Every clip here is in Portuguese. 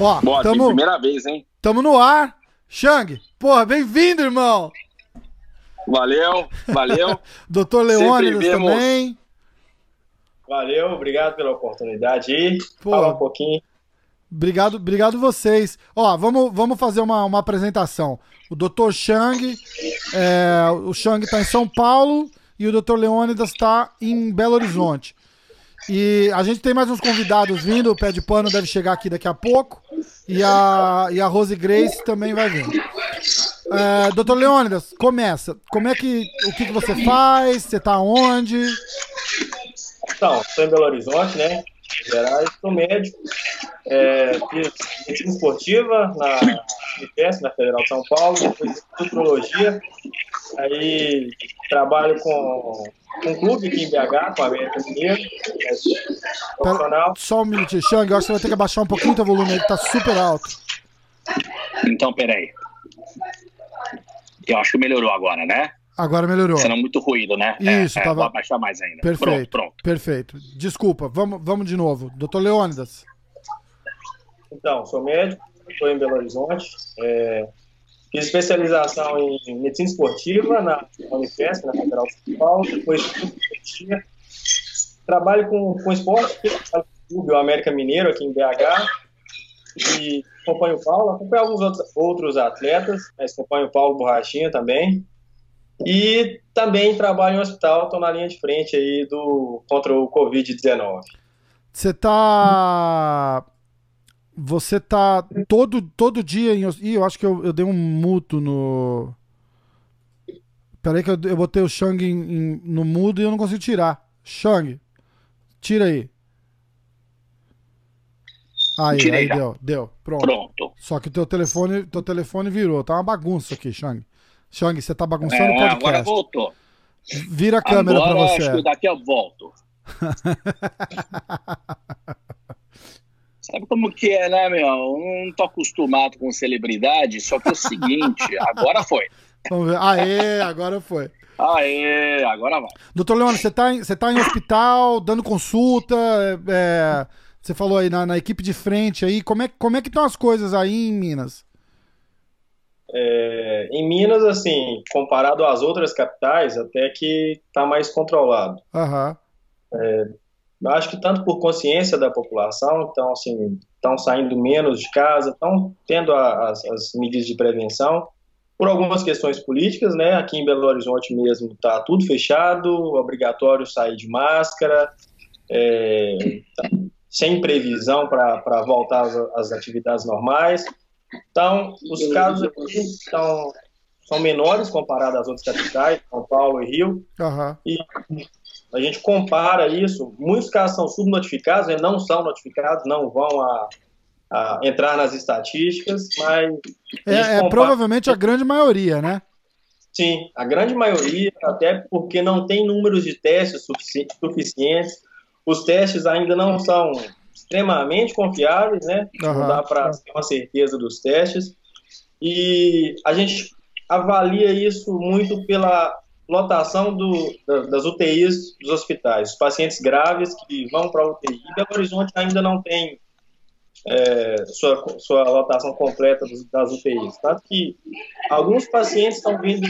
Ó, Boa, tamo, primeira vez, hein? tamo no ar. Xang, porra, bem-vindo, irmão. Valeu, valeu. Doutor Leônidas também. Valeu, obrigado pela oportunidade aí. Pô. Falar um pouquinho. Obrigado, obrigado vocês. Ó, vamos, vamos fazer uma, uma apresentação. O Dr. Chang, é, o Chang está em São Paulo e o Dr. Leônidas está em Belo Horizonte. E a gente tem mais uns convidados vindo, o Pé de Pano deve chegar aqui daqui a pouco. E a, e a Rose Grace também vai vir. É, Dr. Leônidas, começa. Como é que. O que, que você faz? Você tá onde? Então, estou em Belo Horizonte, né? Gerais, sou médico. É, fiz medicina esportiva na Unifesp, na Federal de São Paulo, depois nutrologia. Aí trabalho com, com um clube aqui em BH, com a América Mineiro, é, profissional. Só um minutinho. Eu acho que você vai ter que abaixar um pouquinho o teu volume aí, que tá super alto. Então, peraí. Eu acho que melhorou agora, né? Agora melhorou. Senão muito ruído, né? Isso, é, é, tava- Vou abaixar mais ainda. Perfeito. Pronto, pronto. Perfeito. Desculpa, vamos, vamos de novo. Doutor Leônidas. Então, sou médico, estou em Belo Horizonte. é, fiz especialização em medicina esportiva na Unifesp, na Federal de São Paulo. Depois. Trabalho com, com esporte, trabalho com o Clube América Mineiro aqui em BH. E acompanho o Paulo, acompanho alguns outros, outros atletas, mas acompanho o Paulo Borrachinha também. E também trabalho em hospital, estou na linha de frente aí do, contra o Covid-19. Você tá. Você tá todo, todo dia em. Ih, eu acho que eu, eu dei um muto no. Peraí que eu, eu botei o Shang em- em- no mudo e eu não consigo tirar. Shang, tira aí. Aí, Tirei aí já. deu, deu. Pronto. Pronto. Só que o teu telefone, teu telefone virou. Tá uma bagunça aqui, Shang. Shang, você tá bagunçando É, o podcast. agora voltou. Vira a câmera agora pra acho que você. daqui eu volto. Sabe como que é, né, meu? Eu não tô acostumado com celebridade, só que é o seguinte, agora foi. Vamos ver. Aê, agora foi. Aê, agora vai. Doutor Leone, você tá, em, você tá em hospital, dando consulta, é, é, você falou aí na, na equipe de frente aí, como é, como é que estão as coisas aí em Minas? É, em Minas, assim, comparado às outras capitais, até que está mais controlado. Aham, Eu acho que tanto por consciência da população, então, assim, estão saindo menos de casa, estão tendo a- as, as medidas de prevenção, por algumas questões políticas, né? Aqui em Belo Horizonte mesmo está tudo fechado, obrigatório sair de máscara, é, tá sem previsão para voltar às, às atividades normais. Então, os casos aqui estão, são menores comparados às outras capitais, São Paulo e Rio. aham. A gente compara isso, muitos casos são subnotificados, né, não são notificados, não vão a, a entrar nas estatísticas, mas É, é compara- provavelmente a grande maioria, né? sim, a grande maioria, até porque não tem números de testes sufici- suficientes, os testes ainda não são extremamente confiáveis, né? Aham. Não dá para ter uma certeza dos testes. E a gente avalia isso muito pela lotação do- da- das UTIs dos hospitais. Os pacientes graves que vão para a UTI. Belo Horizonte ainda não tem é, sua, sua lotação completa das UTIs. Tanto que alguns pacientes estão vindo,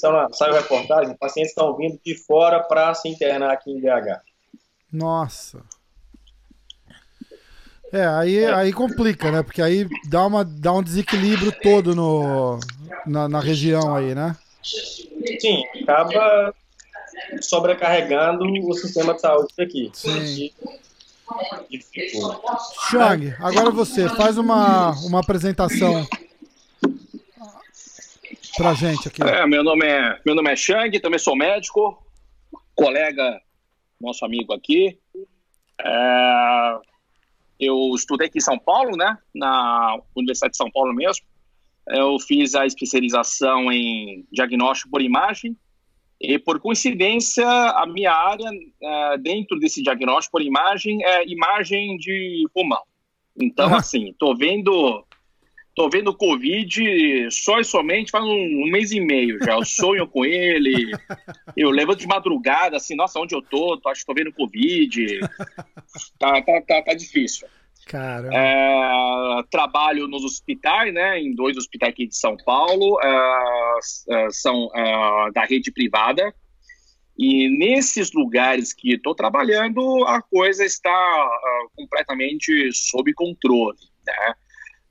são, saiu reportagem, pacientes estão vindo de fora para se internar aqui em BH. Nossa. É, aí, aí complica, né? Porque aí dá, uma, dá um desequilíbrio todo no, na, na região aí, né? Sim, acaba sobrecarregando o sistema de saúde daqui. Sim. Chang, agora você, faz uma, uma apresentação pra gente aqui. É, meu nome é, meu nome é Chang, também sou médico, colega, nosso amigo aqui. É, eu estudei aqui em São Paulo, né? Na Universidade de São Paulo mesmo. Eu fiz a especialização em diagnóstico por imagem e, por coincidência, a minha área é, dentro desse diagnóstico por imagem é imagem de pulmão. Então, Ah. assim, tô vendo Tô vendo Covid só e somente faz um, mês e meio já. Eu sonho com ele. Eu levanto de madrugada, assim, nossa, onde eu tô? tô acho que tô vendo Covid. Tá, tá, tá, tá difícil. Cara. É, trabalho nos hospitais, né? Em dois hospitais aqui de São Paulo. É, é são é, da rede privada. E nesses lugares que estou trabalhando, a coisa está uh, completamente sob controle. Né?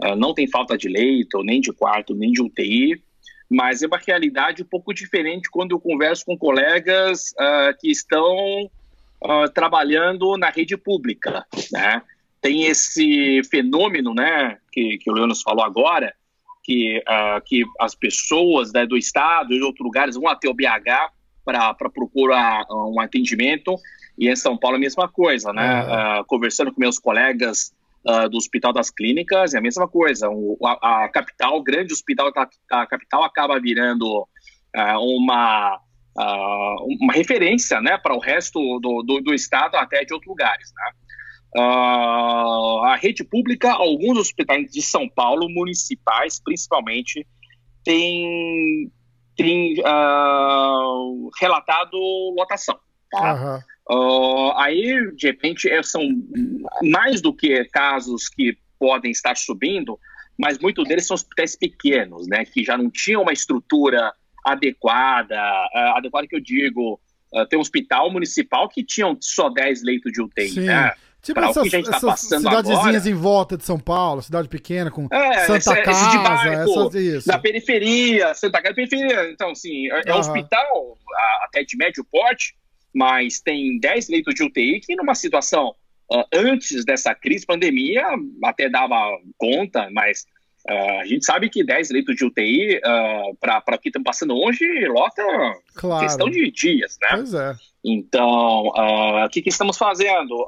Uh, não tem falta de leito, nem de quarto, nem de UTI, mas é uma realidade um pouco diferente quando eu converso com colegas uh, que estão trabalhando na rede pública. Né? Tem esse fenômeno né, que, que o Leonas falou agora, que, que as pessoas né, do Estado e de outros lugares vão até o BH para procurar um atendimento. E em São Paulo a mesma coisa, né? Uh, conversando com meus colegas uh, do Hospital das Clínicas, é a mesma coisa. O, a, a, capital, o grande hospital da, capital acaba virando uh, uma, uma referência né, para o resto do, do, do, estado, até de outros lugares. Né? a rede pública, alguns hospitais de São Paulo, municipais principalmente, têm tem uh, relatado lotação. Tá? Uhum. Uh, aí, de repente, é, são mais do que casos que podem estar subindo, mas muitos deles são hospitais pequenos, né, que já não tinham uma estrutura adequada, uh, adequada que eu digo, uh, tem um hospital municipal que tinham só 10 leitos de UTI, Sim. né? Tipo pra essas, tá essas cidadezinhas agora. em volta de São Paulo, cidade pequena, com é, Santa esse, Casa, esse bairro, essas, isso. Na periferia, Santa Casa periferia. Então, assim, é, é um hospital até de médio porte, mas tem 10 leitos de UTI que numa situação uh, antes dessa crise, pandemia, até dava conta, mas Uh, a gente sabe que 10 leitos de UTI, uh, para o que estamos passando hoje, lota claro. questão de dias, né? Pois é. Então, o que, que, estamos fazendo?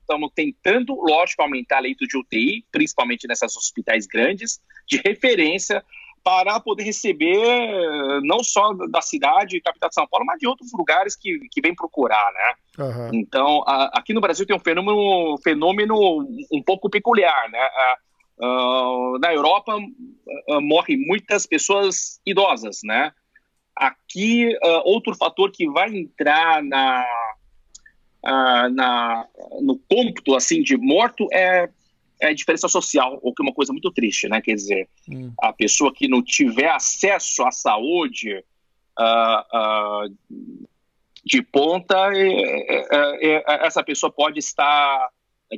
Estamos tentando, lógico, aumentar leito de UTI, principalmente nessas hospitais grandes, de referência, para poder receber não só da cidade, capital de São Paulo, mas de outros lugares que, que vem procurar, né? Uhum. Então, aqui no Brasil tem um fenômeno, fenômeno um pouco peculiar, né? Uh, na Europa morrem muitas pessoas idosas, né? Aqui, outro fator que vai entrar na, na, no cômputo assim, de morto é, é a diferença social, o que é uma coisa muito triste, né? Quer dizer, hum. a pessoa que não tiver acesso à saúde de ponta, é, é, é, essa pessoa pode estar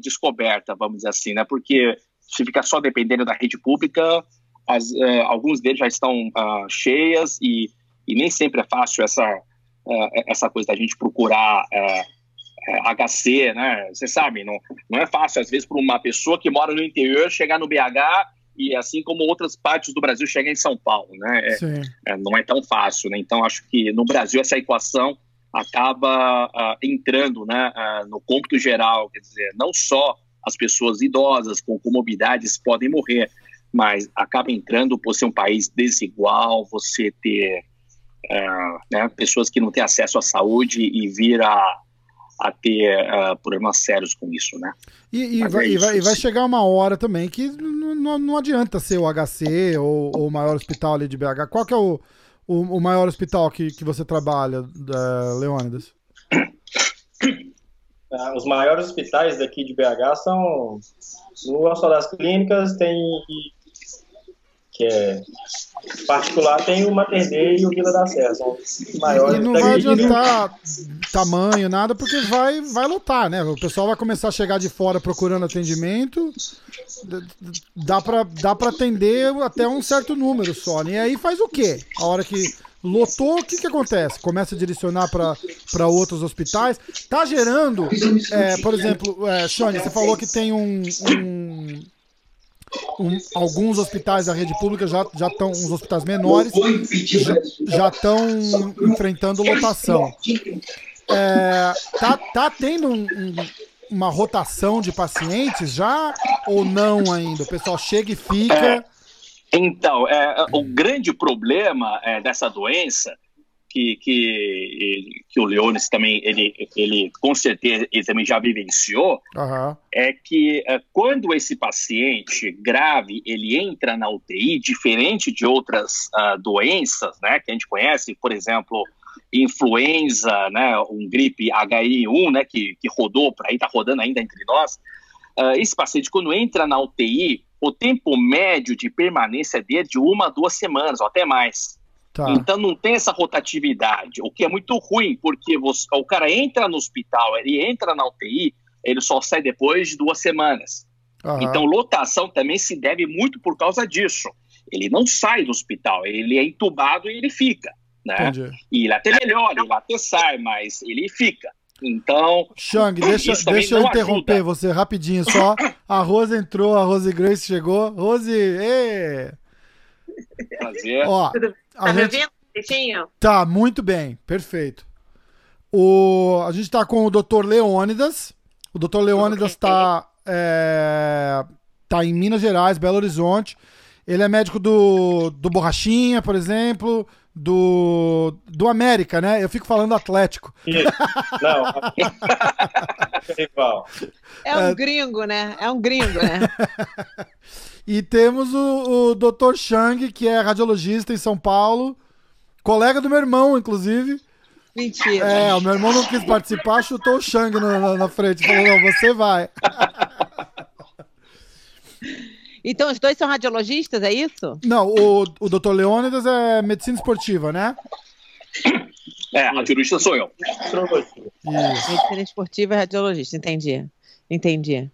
descoberta, vamos dizer assim, né? Porque se ficar só dependendo da rede pública, as, uh, alguns deles já estão uh, cheias e, e, nem sempre é fácil essa, uh, essa coisa da gente procurar HC, né? Você sabe, não, não é fácil, às vezes, para uma pessoa que mora no interior chegar no BH e assim como outras partes do Brasil chegar em São Paulo, né? É, é, não é tão fácil, né? Então, acho que no Brasil essa equação acaba entrando né, no cômputo geral, quer dizer, não só as pessoas idosas com comorbidades podem morrer, mas acaba entrando por ser um país desigual, você ter é, né, pessoas que não têm acesso à saúde e vir a, a ter uh, problemas sérios com isso, né? E, e, vai, é e, vai, e, vai, chegar uma hora também que não, adianta ser o HC ou, ou, o maior hospital ali de BH. Qual que é o, o, o maior hospital que, que você trabalha, uh, Leônidas? Tá? Os maiores hospitais daqui de BH são no Hospital das Clínicas, tem que é particular, tem o Mater Dei e o Vila da Serra, são os maiores. E não vai adiantar tamanho, nada, porque vai, vai lotar, né? O pessoal vai começar a chegar de fora procurando atendimento, dá para dá pra atender até um certo número só, né? E aí faz o quê? A hora que lotou, o que, que acontece? Começa a direcionar para outros hospitais. Tá gerando, é, por exemplo, é, Shane, você falou que tem um, um, um, alguns hospitais da rede pública já já estão, uns hospitais menores, já estão enfrentando lotação. É, tá, tá tendo um, uma rotação de pacientes já ou não ainda? O pessoal chega e fica. Então, é, o grande problema é, dessa doença que, que, que o Leones também, ele, ele com certeza, ele também já vivenciou, Aham. é que é, quando esse paciente grave ele entra na UTI, diferente de outras ah, doenças, né, que a gente conhece, por exemplo, influenza, né, um gripe H1N1, né, que, que rodou por aí, está rodando ainda entre nós, ah, esse paciente quando entra na UTI, o tempo médio de permanência dele é de uma a duas semanas, ou até mais. Tá. Então não tem essa rotatividade, o que é muito ruim, porque você- o cara entra no hospital, ele entra na UTI, ele só sai depois de duas semanas. Aham. Então lotação também se deve muito por causa disso. Ele não sai do hospital, ele é entubado e ele fica, né? Entendi. E ele até melhora, ele até sai, mas ele fica. Então, Shang, deixa, deixa eu interromper ajuda. você rapidinho só. A Rose entrou, a Rose Grace chegou. Rose, ê! Fazer. Ó, Tá me gente ouvindo, Peixinho? tá muito bem, perfeito. O, a gente tá com o Dr. Leônidas. O Dr. Leônidas tá, é, tá em Minas Gerais, Belo Horizonte. Ele é médico do, do Borrachinha, por exemplo, do, do América, né? Eu fico falando Atlético. Isso. Não. É um gringo, né? É um gringo, né? E temos o, o Dr. Chang, que é radiologista em São Paulo, colega do meu irmão, inclusive. Mentira. É, o meu irmão não quis participar, chutou o Chang na, na- na frente. Falou, não, você vai. Então os dois são radiologistas, é isso? Não, o, o Dr. Leônidas é medicina esportiva, né? É, a jurista sou eu. Isso. Medicina esportiva e radiologista, entendi. Entendi.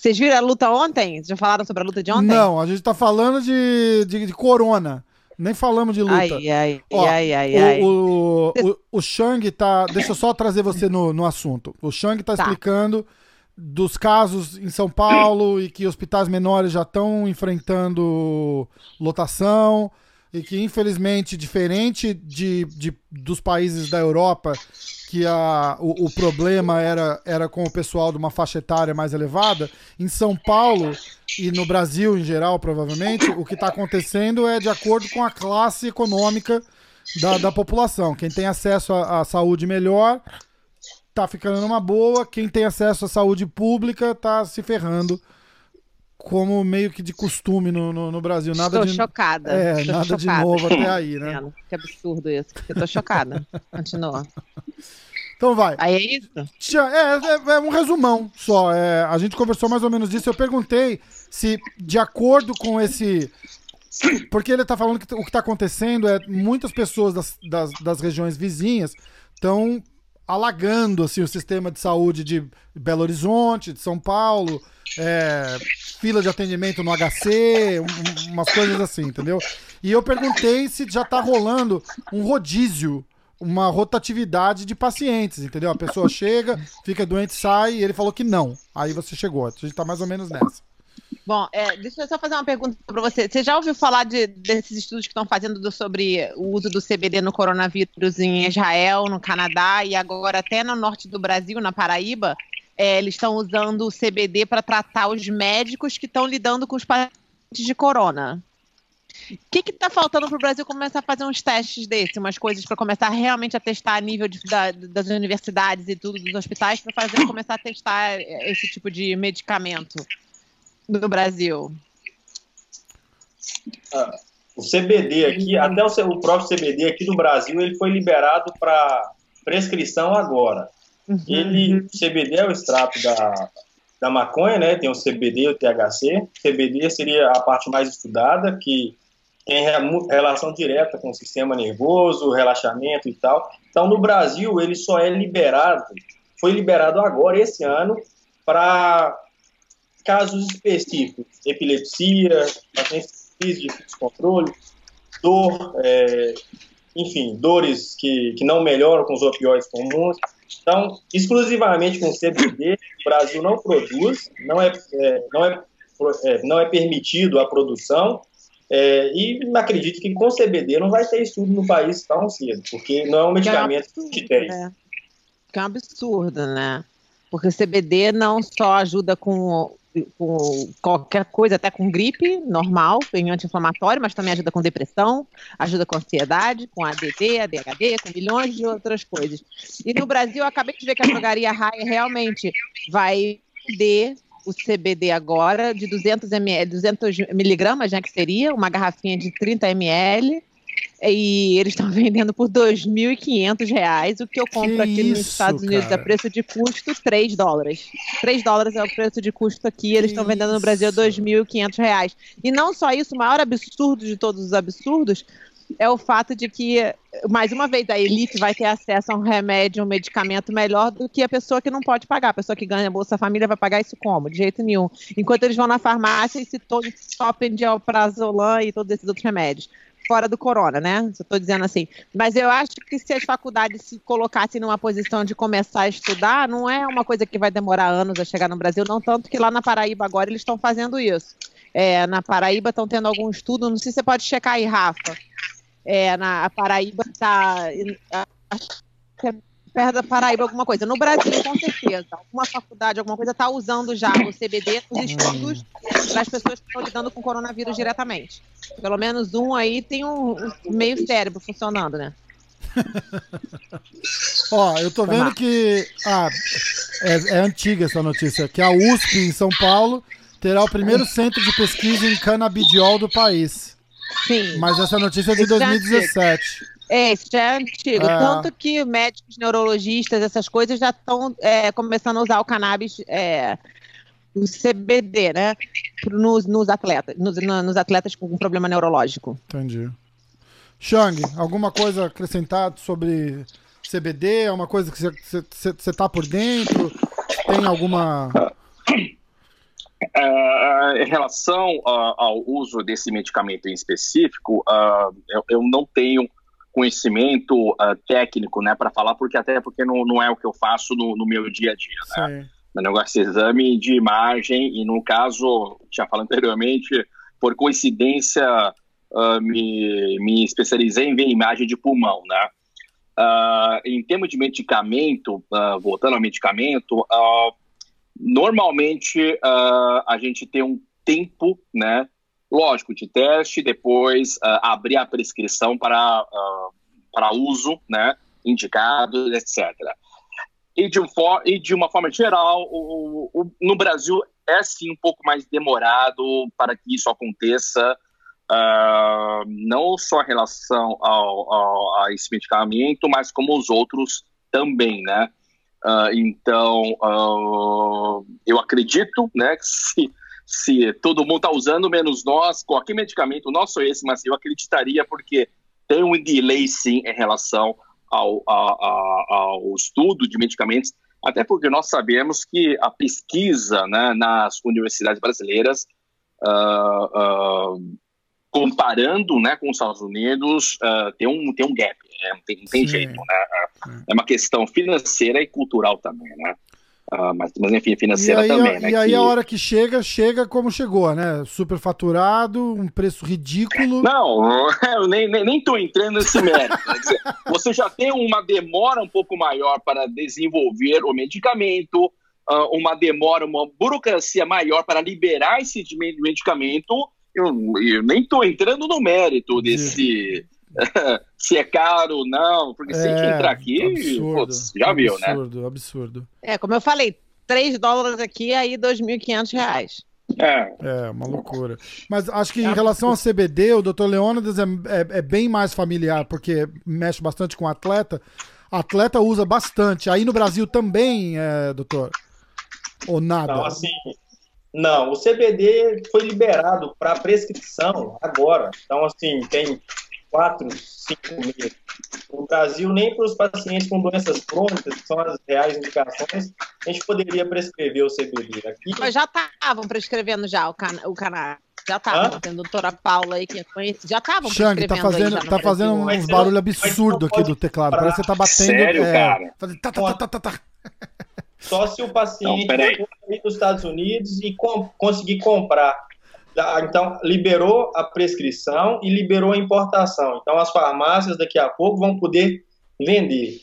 Vocês viram a luta ontem? Já falaram sobre a luta de ontem? Não, a gente tá falando de, de, de corona. Nem falamos de luta. Ai, ai, Ó, ai, ai, ai. O, o, o, o Shang tá. Deixa eu só trazer você no, no assunto. O Shang tá, Tá. explicando dos casos em São Paulo e que hospitais menores já estão enfrentando lotação e que, infelizmente, diferente de, de, dos países da Europa, que a, o, o problema era, era com o pessoal de uma faixa etária mais elevada, em São Paulo e no Brasil em geral, provavelmente, o que está acontecendo é de acordo com a classe econômica da, da população. Quem tem acesso à, à saúde melhor tá ficando numa boa, quem tem acesso à saúde pública tá se ferrando. Como meio que de costume no, no, no Brasil. Nada Estou de, chocada. é, Estou nada de chocada. novo até aí, né? Que absurdo isso. Eu tô chocada. Continua. Então vai. Aí é isso? É, é, é um resumão só. É, a gente conversou mais ou menos disso. Eu perguntei se, de acordo com esse. Porque ele tá falando que o que tá acontecendo é muitas pessoas das, das, das regiões vizinhas estão alagando assim, o sistema de saúde de Belo Horizonte, de São Paulo, é, fila de atendimento no HC, um- umas coisas assim, entendeu? E eu perguntei se já tá rolando um rodízio, uma rotatividade de pacientes, entendeu? A pessoa chega, fica doente, sai, e ele falou que não. Aí você chegou, a gente tá mais ou menos nessa. Bom, é, deixa eu só fazer uma pergunta para você. Você já ouviu falar de- desses estudos que estão fazendo do- sobre o uso do CBD no coronavírus em Israel, no Canadá e agora até no norte do Brasil, na Paraíba? É, eles estão usando o CBD para tratar os médicos que estão lidando com os pacientes de corona. O que está faltando para o Brasil começar a fazer uns testes desses, umas coisas para começar realmente a testar a nível de- da- das universidades e tudo, dos hospitais, para fazer começar a testar é, esse tipo de medicamento no Brasil? O CBD aqui, até o, o próprio CBD aqui no Brasil, ele foi liberado para prescrição agora. Ele, o CBD é o extrato da, da maconha, né? Tem o CBD e o THC. CBD seria a parte mais estudada, que tem re- relação direta com o sistema nervoso, relaxamento e tal. Então, no Brasil, ele só é liberado, foi liberado agora, esse ano, para casos específicos, epilepsia, pacientes de descontrole, dor, é, enfim, dores que, que não melhoram com os opioides comuns. Então, exclusivamente com CBD, o Brasil não produz, não é, é, não é, é, não é permitido a produção, é, e acredito que com CBD não vai ter estudo no país tão cedo, porque não é um medicamento que tem. né? Que é um absurdo, né? Porque CBD não só ajuda com com qualquer coisa, até com gripe normal, em anti-inflamatório, mas também ajuda com depressão, ajuda com ansiedade, com ADD, ADHD, com milhões de outras coisas. E no Brasil, eu acabei de ver que a drogaria Raia realmente vai vender o CBD agora de 200 ml, 200 miligramas, né, que seria uma garrafinha de 30 ml, e eles estão vendendo por R$ 2.500, o que eu compro Que aqui nos isso, Estados Unidos cara. a preço de custo 3 dólares. 3 dólares é o preço de custo aqui, eles estão vendendo no Brasil isso. R$ 2.500. E não só isso, o maior absurdo de todos os absurdos é o fato de que, mais uma vez, a elite vai ter acesso a um remédio, um medicamento melhor do que a pessoa que não pode pagar. A pessoa que ganha Bolsa Família vai pagar isso como? De jeito nenhum. Enquanto eles vão na farmácia e se todos topem de alprazolam e todos esses outros remédios. Fora do corona, né? Estou dizendo assim. Mas eu acho que se as faculdades se colocassem numa posição de começar a estudar, não é uma coisa que vai demorar anos a chegar no Brasil, não tanto que lá na Paraíba agora eles estão fazendo isso. É, na Paraíba estão tendo algum estudo, não sei se você pode checar aí, Rafa. É, na Paraíba está. Perto da Paraíba alguma coisa. No Brasil, com certeza. Alguma faculdade, alguma coisa está usando já o CBD nos estudos para as pessoas que estão lidando com coronavírus diretamente. Pelo menos um aí tem um, um meio cérebro funcionando, né? Ó, eu tô vendo que. Ah, é, é antiga essa notícia. Que a USP em São Paulo terá o primeiro centro de pesquisa em canabidiol do país. Sim. Mas essa notícia é de Isso já é 2017. É, isso já é antigo. É. Tanto que médicos, neurologistas, essas coisas já estão é, começando a usar o cannabis, é, o CBD, né? Nos, nos atletas, nos, nos atletas com problema neurológico. Entendi. Shang, alguma coisa acrescentar sobre CBD? É uma coisa que você tá por dentro? Tem alguma. É, em relação ah, ao uso desse medicamento em específico, ah, eu, eu não tenho conhecimento ah, técnico, né, para falar, porque até porque não, não é o que eu faço no, no meu dia a dia, né? Sim. Meu negócio é exame de imagem e no caso, já falei anteriormente, por coincidência, ah, me, me especializei em ver imagem de pulmão, né? Ah, em termos de medicamento, voltando ao medicamento, normalmente a gente tem um tempo, né? Lógico, de teste, depois ah, abrir a prescrição para, ah, para uso, né? Indicado, etc. E de, um for- e de uma forma geral, o- o- no Brasil é sim um pouco mais demorado para que isso aconteça, ah, não só em relação ao, ao- a esse medicamento, mas como os outros também, né? Então, eu acredito, né, que se, se todo mundo está usando, menos nós, qualquer medicamento, não só esse, mas eu acreditaria porque tem um delay sim em relação ao, a- a- ao estudo de medicamentos, até porque nós sabemos que a pesquisa né, nas universidades brasileiras, ah, ah, comparando né, com os Estados Unidos, ah, tem, um, tem um gap, né, não tem, não tem jeito. Né? É uma questão financeira e cultural também, né? Ah, mas, mas enfim, E financeira aí, também, né? e aí que- a hora que chega, chega como chegou, né? Super faturado, um preço ridículo. Não, eu nem, nem, nem tô entrando nesse mérito. Dizer, você já tem uma demora um pouco maior para desenvolver o medicamento, ah, uma demora, uma burocracia maior para liberar esse medicamento. Eu, eu nem tô entrando no mérito desse. se é caro ou não, porque se a gente entrar aqui, absurdo, putz, já viu, né? Absurdo, absurdo. É, como eu falei, 3 dólares aqui, aí 2.500 reais. É, É, uma loucura. Mas acho que em relação ao CBD, o Dr. Leônidas é, é- é bem mais familiar, porque mexe bastante com atleta. Atleta usa bastante. Aí no Brasil também, é, doutor? Ou nada? Não, assim, não, o CBD foi liberado para prescrição agora. Então, assim, tem quatro, cinco meses. No Brasil, nem para os pacientes com doenças crônicas, que são as reais indicações, a gente poderia prescrever o CBD. Aqui, Mas já estavam prescrevendo já o, cana o cannabis. Já estavam. Tem a doutora Paula aí que é conhecida. Já estavam Xang, tá prescrevendo aí fazendo, já no tá fazendo uns absurdos não aqui do teclado. Parece que você tá batendo. Sério, é, cara? fazendo tá, tá, tá, tá, tá, tá. só se o paciente for para os Estados Unidos e com- conseguir comprar. Tá, Então, liberou a prescrição e liberou a importação. Então, as farmácias daqui a pouco vão poder vender.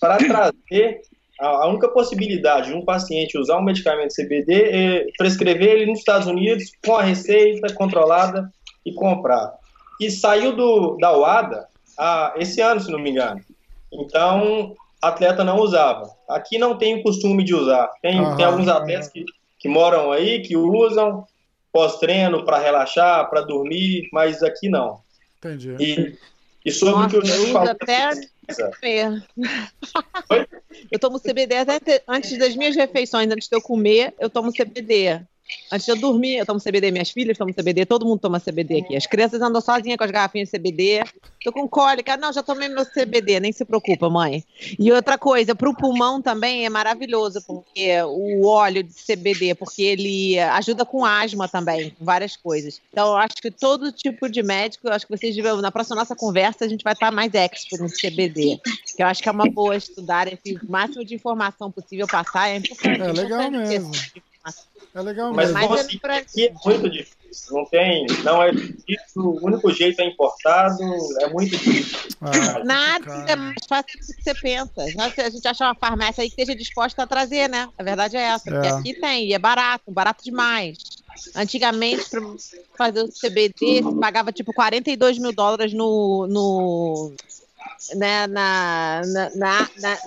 Para trazer a única possibilidade de um paciente usar um medicamento CBD é prescrever ele nos Estados Unidos com a receita controlada e comprar. E saiu do, da UADA ah, esse ano, se não me engano. Então, atleta não usava. Aqui não tem o costume de usar. Tem, uhum. tem alguns atletas que, que moram aí, que usam pós-treino para relaxar, para dormir, mas aqui não. Entendi. E, e sobre Nossa, o que eu, eu falo, até eu tomo CBD até antes das minhas refeições, antes de eu comer, eu tomo CBD. Antes de eu dormir, eu tomo CBD, minhas filhas tomam CBD, todo mundo toma CBD aqui. As crianças andam sozinhas com as garrafinhas de CBD. Tô com cólica, não, já tomei meu CBD, nem se preocupa, mãe. E outra coisa, pro pulmão também é maravilhoso, porque o óleo de CBD, porque ele ajuda com asma também, várias coisas. Então, eu acho que todo tipo de médico, eu acho que vocês na próxima nossa conversa, a gente vai estar mais expert no CBD. Que eu acho que é uma boa estudar, esse máximo de informação possível passar. É importante. É legal mesmo. É legal Mas mesmo. Mas conseguir é aqui é muito difícil. Não tem, não é difícil. O único jeito é importado. É muito difícil. Ah, Nada cara. é mais fácil do que você pensa. A gente achar uma farmácia aí que esteja disposta a trazer, né? A verdade é essa. É. Porque aqui tem, e é barato, barato demais. Antigamente, para fazer o CBD, você pagava tipo 42 mil dólares no, no, né, na, na, na,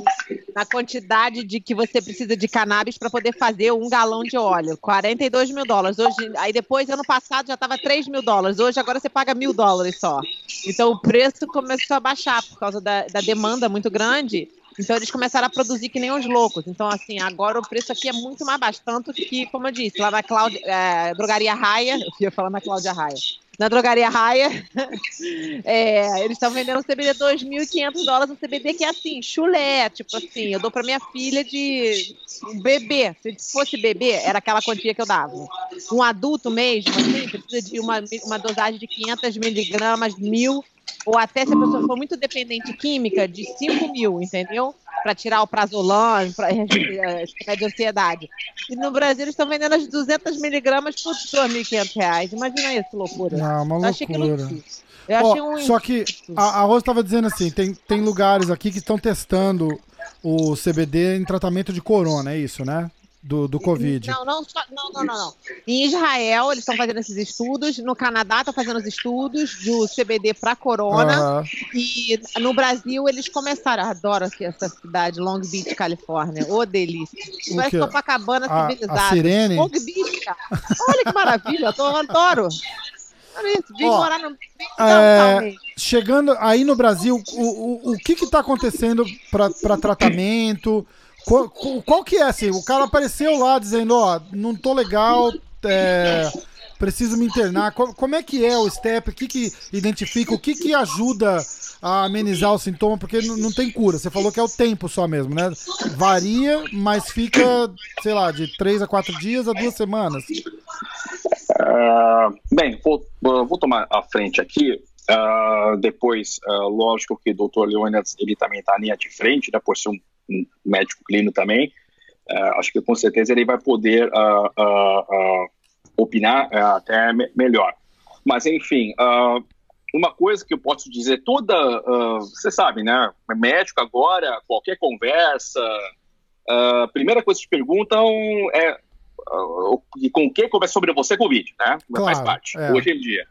na, quantidade de que você precisa de cannabis para poder fazer um galão de óleo. 42 mil dólares. Hoje, aí depois, ano passado, já estava 3 mil dólares. Hoje, agora você paga mil dólares só. Então, o preço começou a baixar por causa da, da demanda muito grande. Então eles começaram a produzir que nem os loucos. Então, assim, agora o preço aqui é muito mais baixo. Tanto que, como eu disse, lá na Cláudia, é, Drogaria Raia, eu ia falar na Cláudia Raia, na drogaria Raia, é, eles estão vendendo CBD 2.500 dólares, um CBD que é assim, chulé, tipo assim, eu dou para minha filha de um bebê, se fosse bebê, era aquela quantia que eu dava. Um adulto mesmo, assim, precisa de uma, uma dosagem de 500 miligramas, mil, ou até se a pessoa for muito dependente química, de 5 mil, entendeu? para tirar o prazolam, para é, de ansiedade. E no Brasil eles estão vendendo as 200 miligramas por R$ 2.500. Imagina isso, loucura. Não, uma loucura. Achei que não eu achei um... Só que a, a Rosa estava dizendo assim, tem, tem lugares aqui que estão testando o CBD em tratamento de corona, é isso, né? Do, do Covid. Não, não, não, não, não, Em Israel, eles estão fazendo esses estudos. No Canadá, estão fazendo os estudos do CBD para corona. Uhum. E no Brasil, eles começaram. Adoro aqui essa cidade, Long Beach, Califórnia. Ô, oh, delícia. Parece Copacabana a, civilizada. A Sirene? Long Beach, cara. Olha que maravilha, eu adoro. Ó, morar no... é, chegando aí no Brasil, o, o, o que está acontecendo para tratamento? Qual, qual, que é assim? O cara apareceu lá dizendo, ó, não tô legal, é, preciso me internar. Como, como, é que é o STEP? O que, que identifica? O que, que ajuda a amenizar o sintoma? Porque não, tem cura. Você falou que é o tempo só mesmo, né? Varia, mas fica, sei lá, de três a quatro dias a duas semanas. Uh, bem, vou, vou tomar a frente aqui. Uh, depois, uh, lógico que o Dr. Leônidas, ele também está linha de frente, né, por ser um médico clínico também, uh, acho que com certeza ele vai poder uh, opinar até me melhor. Mas, enfim, uma coisa que eu posso dizer, toda, você sabe, né, médico agora, qualquer conversa, a primeira coisa que te perguntam é com o que conversa sobre você Covid, né? Claro, Faz parte, é. hoje em dia.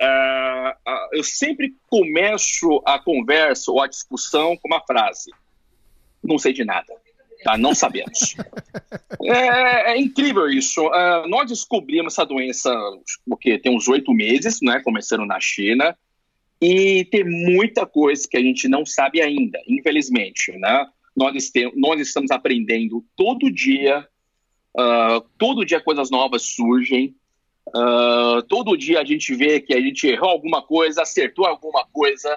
Uh, uh, eu sempre começo a conversa ou a discussão com uma frase: não sei de nada. Tá? Não sabemos. é, é, incrível isso. Uh, nós descobrimos essa doença porque tem uns oito meses, né? Começando na China. E tem muita coisa que a gente não sabe ainda, infelizmente. Né? Nós, nós estamos aprendendo todo dia. Uh, todo dia coisas novas surgem. Uh, todo dia a gente vê que a gente errou alguma coisa, acertou alguma coisa.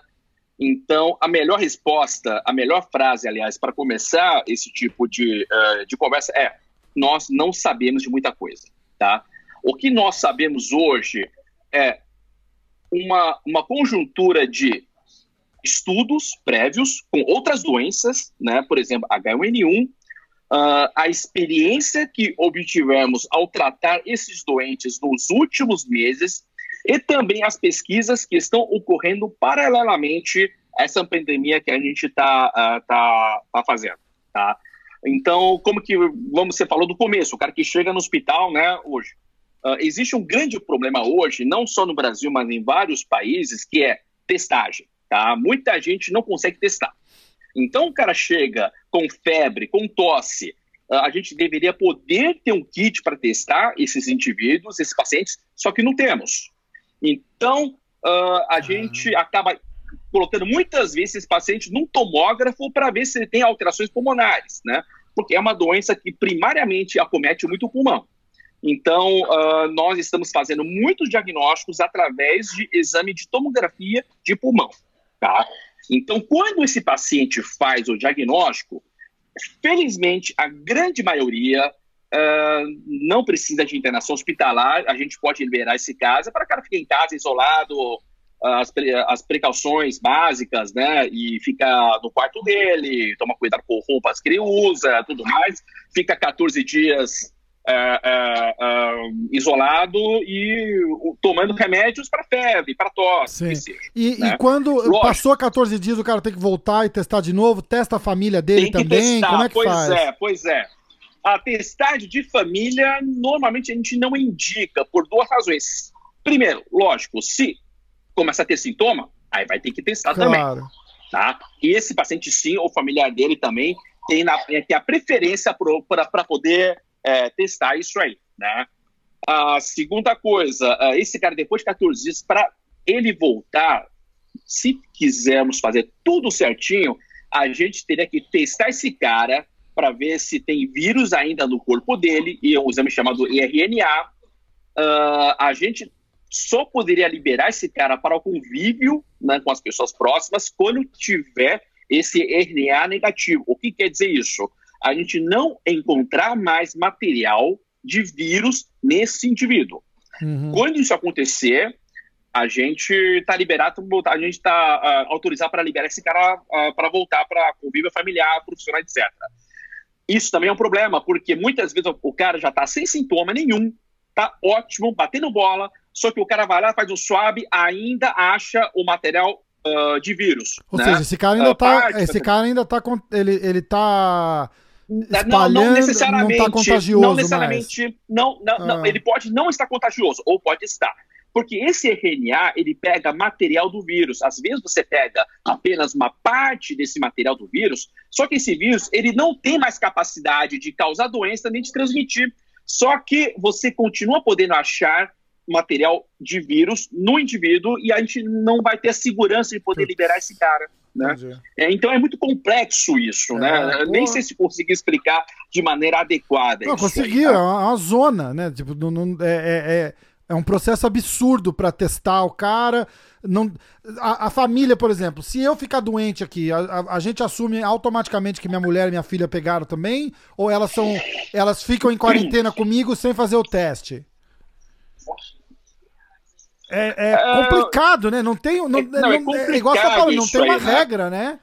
Então, a melhor resposta, a melhor frase, aliás, para começar esse tipo de, uh, de conversa é: nós não sabemos de muita coisa, tá? O que nós sabemos hoje é uma, uma conjuntura de estudos prévios com outras doenças, né? Por exemplo, H1N1, uh, a experiência que obtivemos ao tratar esses doentes nos últimos meses e também as pesquisas que estão ocorrendo paralelamente a essa pandemia que a gente está uh, tá, tá fazendo. Tá? Então, como que, vamos, você falou do começo, o cara que chega no hospital, né, hoje. Uh, existe um grande problema hoje, não só no Brasil, mas em vários países, que é testagem, tá? Muita gente não consegue testar. Então, o cara chega com febre, com tosse, uh, a gente deveria poder ter um kit para testar esses indivíduos, esses pacientes, só que não temos. Então, uh, a uhum. gente acaba colocando muitas vezes esse paciente num tomógrafo para ver se ele tem alterações pulmonares, né? Porque é uma doença que primariamente acomete muito o pulmão. Então, uh, nós estamos fazendo muitos diagnósticos através de exame de tomografia de pulmão, tá? Então, quando esse paciente faz o diagnóstico, felizmente, a grande maioria uh, não precisa de internação hospitalar, a gente pode liberar esse caso para o cara ficar em casa, isolado, as, as precauções básicas, né? E fica no quarto dele, toma cuidado com roupas que ele usa, tudo mais. Fica 14 dias é, é, é, isolado e tomando remédios para febre, para tosse. Seja, e, né? e, quando Lógico. passou 14 dias, o cara tem que voltar e testar de novo? Testa a família dele também? Testar, Como é que pois faz? Pois é, pois é. A testagem de família, normalmente a gente não indica por duas razões. Primeiro, lógico, se começa a ter sintoma, aí vai ter que testar claro. também. Tá? E esse paciente, sim, ou familiar dele também, tem, na, tem a preferência para poder é, testar isso aí. Né? A segunda coisa, é, esse cara, depois de 14 dias, para ele voltar, se quisermos fazer tudo certinho, a gente teria que testar esse cara para ver se tem vírus ainda no corpo dele, e um exame chamado RNA. Uh, a gente só poderia liberar esse cara para o convívio né, com as pessoas próximas quando tiver esse RNA negativo. O que quer dizer isso? A gente não encontrar mais material de vírus nesse indivíduo. Uhum. Quando isso acontecer, a gente está liberado, a gente está uh, ah, autorizado para liberar esse cara uh, para voltar para convívio familiar, profissional, etc. Isso também é um problema, porque muitas vezes o cara já está sem sintoma nenhum, tá ótimo, batendo bola, só que o cara vai lá, faz o swab, ainda acha o material uh, de vírus. Ou né? seja, esse cara ainda uh, tá. Esse cara ainda tá. Ele, ele tá. Espalhando, não, não necessariamente. Não tá contagioso. Não necessariamente. Não, não, ah. não, ele pode não estar contagioso, ou pode estar. Porque esse RNA, ele pega material do vírus. Às vezes você pega apenas uma parte desse material do vírus, só que esse vírus, ele não tem mais capacidade de causar doença nem de transmitir. Só que você continua podendo achar material de vírus no indivíduo e a gente não vai ter a segurança de poder liberar esse cara. Né? É, então é muito complexo isso, né? é, né? Nem sei se consegui explicar de maneira adequada. Não, consegui, tá? é uma zona, né? Tipo, não, não é, é, é, é um processo absurdo para testar o cara. Não, a, a, família, por exemplo, se eu ficar doente aqui, a, a, a, gente assume automaticamente que minha mulher e minha filha pegaram também? Ou elas são. Elas ficam em quarentena comigo sem fazer o teste? É, é complicado, né? Não tem. Não, é, não, é não é, igual você tá falando, não tem uma aí, né? regra, né?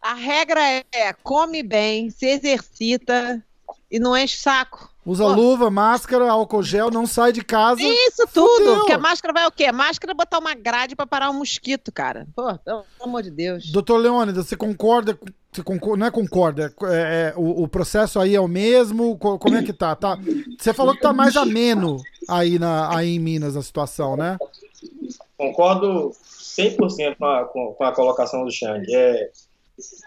A regra é come bem, se exercita e não enche o saco. Usa Pô. luva, máscara, álcool gel, não sai de casa. Isso tudo. Porque a máscara vai o quê? A máscara é botar uma grade para parar um mosquito, cara. Pô, pelo amor de Deus. Doutor Leônidas, você concorda? Você concorda não é concorda, é, é, o, o, processo aí é o mesmo? Como é que tá? tá? Você falou que tá mais ameno aí, na, aí em Minas a situação, né? Concordo 100% com a, com, com a colocação do Xang. É,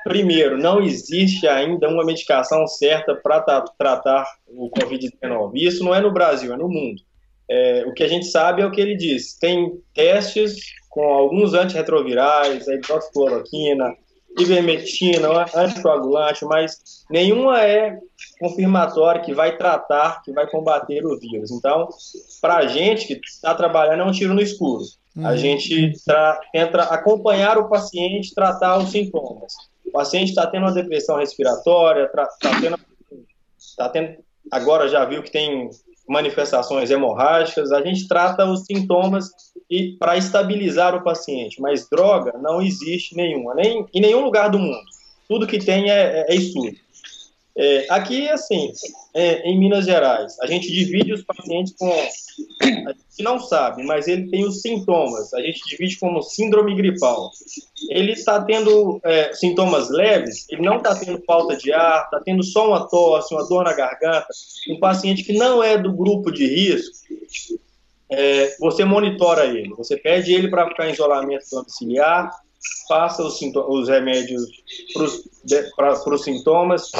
Primeiro, não existe ainda uma medicação certa para tratar o Covid-19. Isso não é no Brasil, é no mundo. É, o que a gente sabe é o que ele diz. Tem testes com alguns antirretrovirais, a hidroxicloroquina, ivermectina, anticoagulante, mas nenhuma é confirmatória que vai tratar, que vai combater o vírus. Então, para a gente que está trabalhando, é um tiro no escuro. A uhum. gente tenta acompanhar o paciente, tratar os sintomas. O paciente está tendo uma depressão respiratória, está tendo, tá tendo, agora já viu que tem manifestações hemorrágicas, a gente trata os sintomas e para estabilizar o paciente. Mas droga não existe nenhuma, nem em nenhum lugar do mundo. Tudo que tem é, é, é estudo. É, aqui, assim, é, em Minas Gerais, a gente divide os pacientes com. A gente não sabe, mas ele tem os sintomas. A gente divide como síndrome gripal. Ele está tendo é, sintomas leves, ele não está tendo falta de ar, está tendo só uma tosse, uma dor na garganta. Um paciente que não é do grupo de risco, é, você monitora ele. Você pede ele para ficar em isolamento domiciliar, passa os, os remédios para os sintomas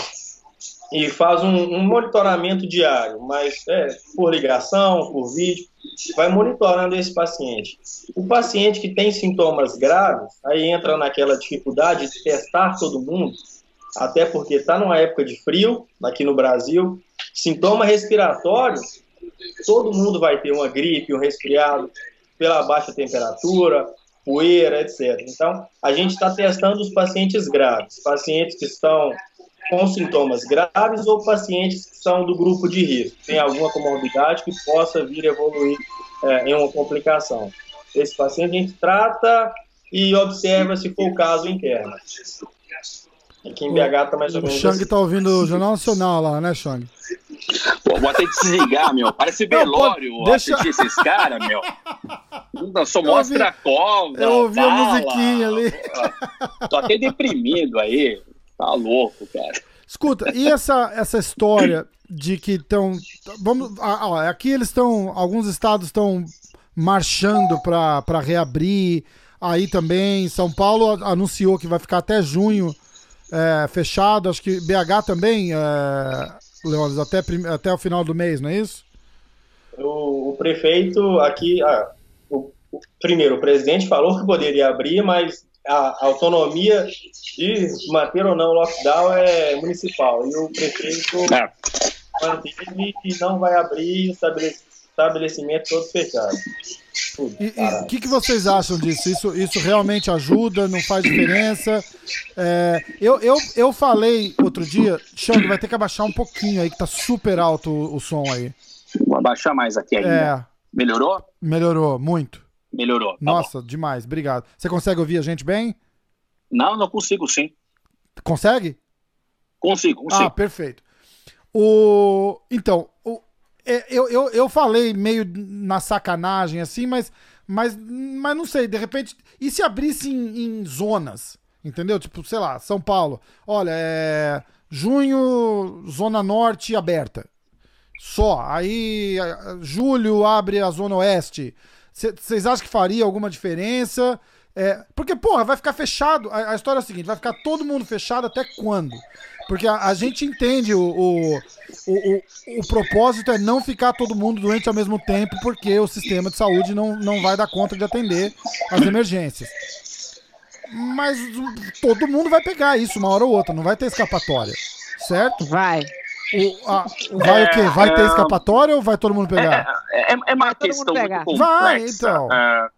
e faz um, um, monitoramento diário, mas é, por ligação, por vídeo, vai monitorando esse paciente. O paciente que tem sintomas graves, aí entra naquela dificuldade de testar todo mundo, até porque está numa época de frio aqui no Brasil, sintoma respiratório, todo mundo vai ter uma gripe, um resfriado pela baixa temperatura, poeira, etc. Então, a gente está testando os pacientes graves, pacientes que estão com sintomas graves ou pacientes que são do grupo de risco, tem alguma comorbidade que possa vir a evoluir é, em uma complicação. Esse paciente a gente trata e observa se for o caso interno. Aqui em BH está mais ou menos. O Xang está assim. ouvindo o Jornal Nacional lá, né, Xang? Pô, vou até desligar, meu. Parece velório Não, deixa... assistir esses caras, meu. Só mostra a cobra. Eu ouvi a musiquinha ali. Tô até deprimido aí. Tá louco, cara. Escuta, e essa, essa história de que estão. Vamos. aqui eles estão. Alguns estados estão marchando para reabrir. Aí também, São Paulo anunciou que vai ficar até junho é, fechado. Acho que BH também, é, Leones, até, até o final do mês, não é isso? O, o prefeito aqui. Ah, o, o, primeiro, o presidente falou que poderia abrir, mas a autonomia de manter ou não o lockdown é municipal. E o prefeito é. manteve que não vai abrir estabelecimento todo fechado. E o que, que vocês acham disso? Isso, isso realmente ajuda? Não faz diferença? É, eu, eu, eu falei outro dia, Xande, vai ter que abaixar um pouquinho aí, que tá super alto o, o som aí. Vou abaixar mais aqui ainda. É. Melhorou? Melhorou, muito. Melhorou. Tá Nossa, bom. demais, obrigado. Você consegue ouvir a gente bem? Não, não consigo sim. Consegue? Consigo, consigo. Ah, perfeito. O... Então, o... É, eu, eu, eu falei meio na sacanagem assim, mas, mas, mas não sei, de repente. E se abrisse em, em zonas? Entendeu? Tipo, sei lá, São Paulo. Olha, é. Junho, Zona Norte aberta. Só. Aí, julho abre a Zona Oeste. Vocês acham que faria alguma diferença? É, porque, porra, vai ficar fechado. A, a, história é a seguinte: vai ficar todo mundo fechado até quando? Porque a, a gente entende o, o, o, o, propósito é não ficar todo mundo doente ao mesmo tempo, porque o sistema de saúde não, não vai dar conta de atender as emergências. Mas todo mundo vai pegar isso uma hora ou outra, não vai ter escapatória. Certo? Vai. O, a, vai é, o quê? Vai ter é, escapatória ou vai todo mundo pegar? É, é, é uma questão muito complexa. Vai, então. É,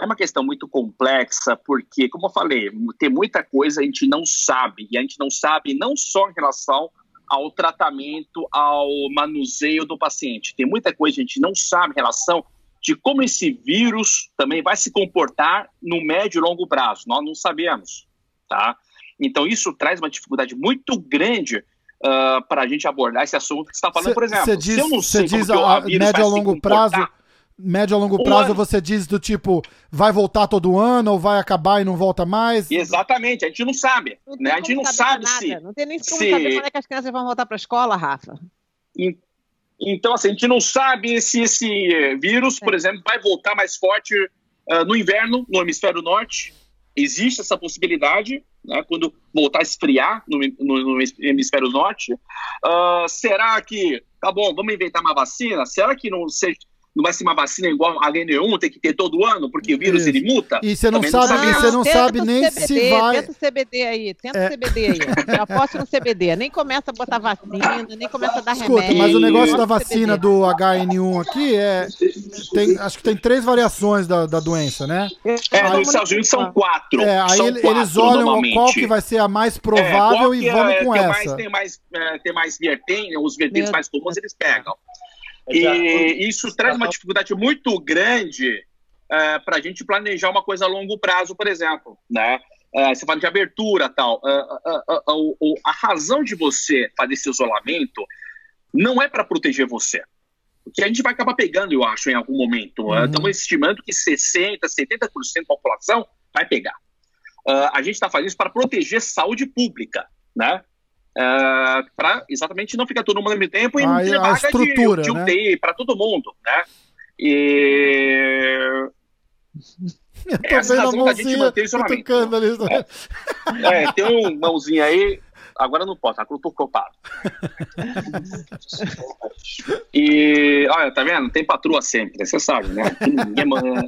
é uma questão muito complexa, porque, como eu falei, tem muita coisa a gente não sabe. E a gente não sabe não só em relação ao tratamento, ao manuseio do paciente. Tem muita coisa que a gente não sabe em relação de como esse vírus também vai se comportar no médio e longo prazo. Nós não sabemos, tá? Então, isso traz uma dificuldade muito grande uh, ah, para a gente abordar esse assunto que você está falando, cê, por exemplo. Você diz, cê diz a, médio a longo prazo, médio a longo prazo, você diz do tipo, vai voltar todo ano ou vai acabar e não volta mais? Exatamente, a gente não sabe. Não né? A gente não sabe se. Não tem nem como se... saber quando é que as crianças vão voltar para a escola, Rafa. Então, assim, a gente não sabe se esse vírus, por é. exemplo, vai voltar mais forte uh, no inverno, no hemisfério norte. Existe essa possibilidade né, quando voltar a esfriar no, no, no hemisfério norte. Uh, será que, tá bom, vamos inventar uma vacina? Será que não, se, não vai ser uma vacina igual a HN1, tem que ter todo ano, porque o vírus Isso. ele muta? E você não sabe, não você não sabe nem CBD, se vai. Tenta o CBD aí, tenta é. o CBD aí. Já aposto no CBD. Nem começa a botar vacina, nem começa a dar Escuta, remédio. Mas o negócio da vacina do HN1 aqui é. Tem, acho que tem três variações da, da doença, né? É, aí, nos Estados Unidos são quatro. É, aí são eles quatro, olham qual que vai ser a mais provável é, e vamos é, com essa. Mais, tem mais, é, tem mais vertentes, os vertentes mais comuns eles pegam. E isso traz uma dificuldade muito grande uh, é, para a gente planejar uma coisa a longo prazo, por exemplo, né? Uh, você fala de abertura tal. Uh, uh, a razão de você fazer esse isolamento não é para proteger você. Porque a gente vai acabar pegando, eu acho, em algum momento. Uhum. Estamos estimando que 60%, 70% da população vai pegar. a gente está fazendo isso para proteger saúde pública, né? Para exatamente não ficar todo mundo ao mesmo tempo e não ter vaga de, de UTI né? para todo mundo, né? E eu tô Essa vendo a mãozinha tocando ali. É, é, tem um mãozinho aí, agora não posso, agora eu tô ocupado. e, olha, tá vendo? Tem patroa sempre, você sabe, né?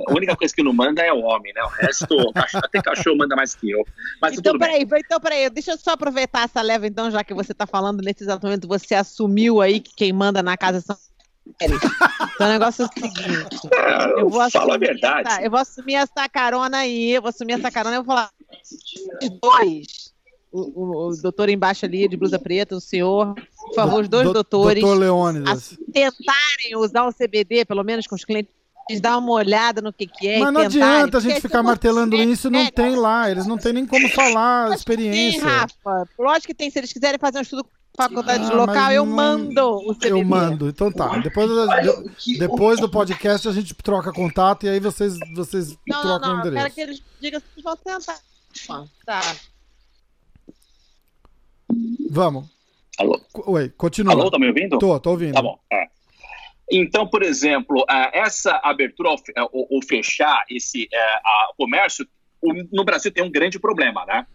a única coisa que não manda é o homem, né? O resto, até cachorro manda mais que eu. Mas então, peraí, bem. então, peraí, deixa eu só aproveitar essa leva, então, já que você tá falando nesse exato momento, você assumiu aí que quem manda na casa são então o negócio é o seguinte. É, eu vou assumir a verdade. Essa, eu vou assumir essa carona aí, eu vou assumir essa carona e vou falar. Dois. O, o, doutor embaixo ali, de blusa preta, o senhor, por favor, os dois do, doutores. Doutor Leônidas. Tentarem usar o CBD, pelo menos com os clientes dar uma olhada no que, que é. Mas não adianta a gente ficar martelando isso, não tem lá. Eles não têm nem como falar a experiência. Sim, Rafa. Lógico que tem. Se eles quiserem fazer um estudo faculdade ah, local, eu não... mando o CBD. Eu mando, então tá. Depois, depois do podcast a gente troca contato e aí vocês, vocês não, trocam não, não. o endereço. Quero que eles digam se vão sentar. Tá. Vamos. Alô? Oi, continua. Alô, tá me ouvindo? Tô, tô ouvindo. Tá bom. É. Então, por exemplo, é, essa abertura ou fechar esse é, comércio, no Brasil tem um grande problema, né?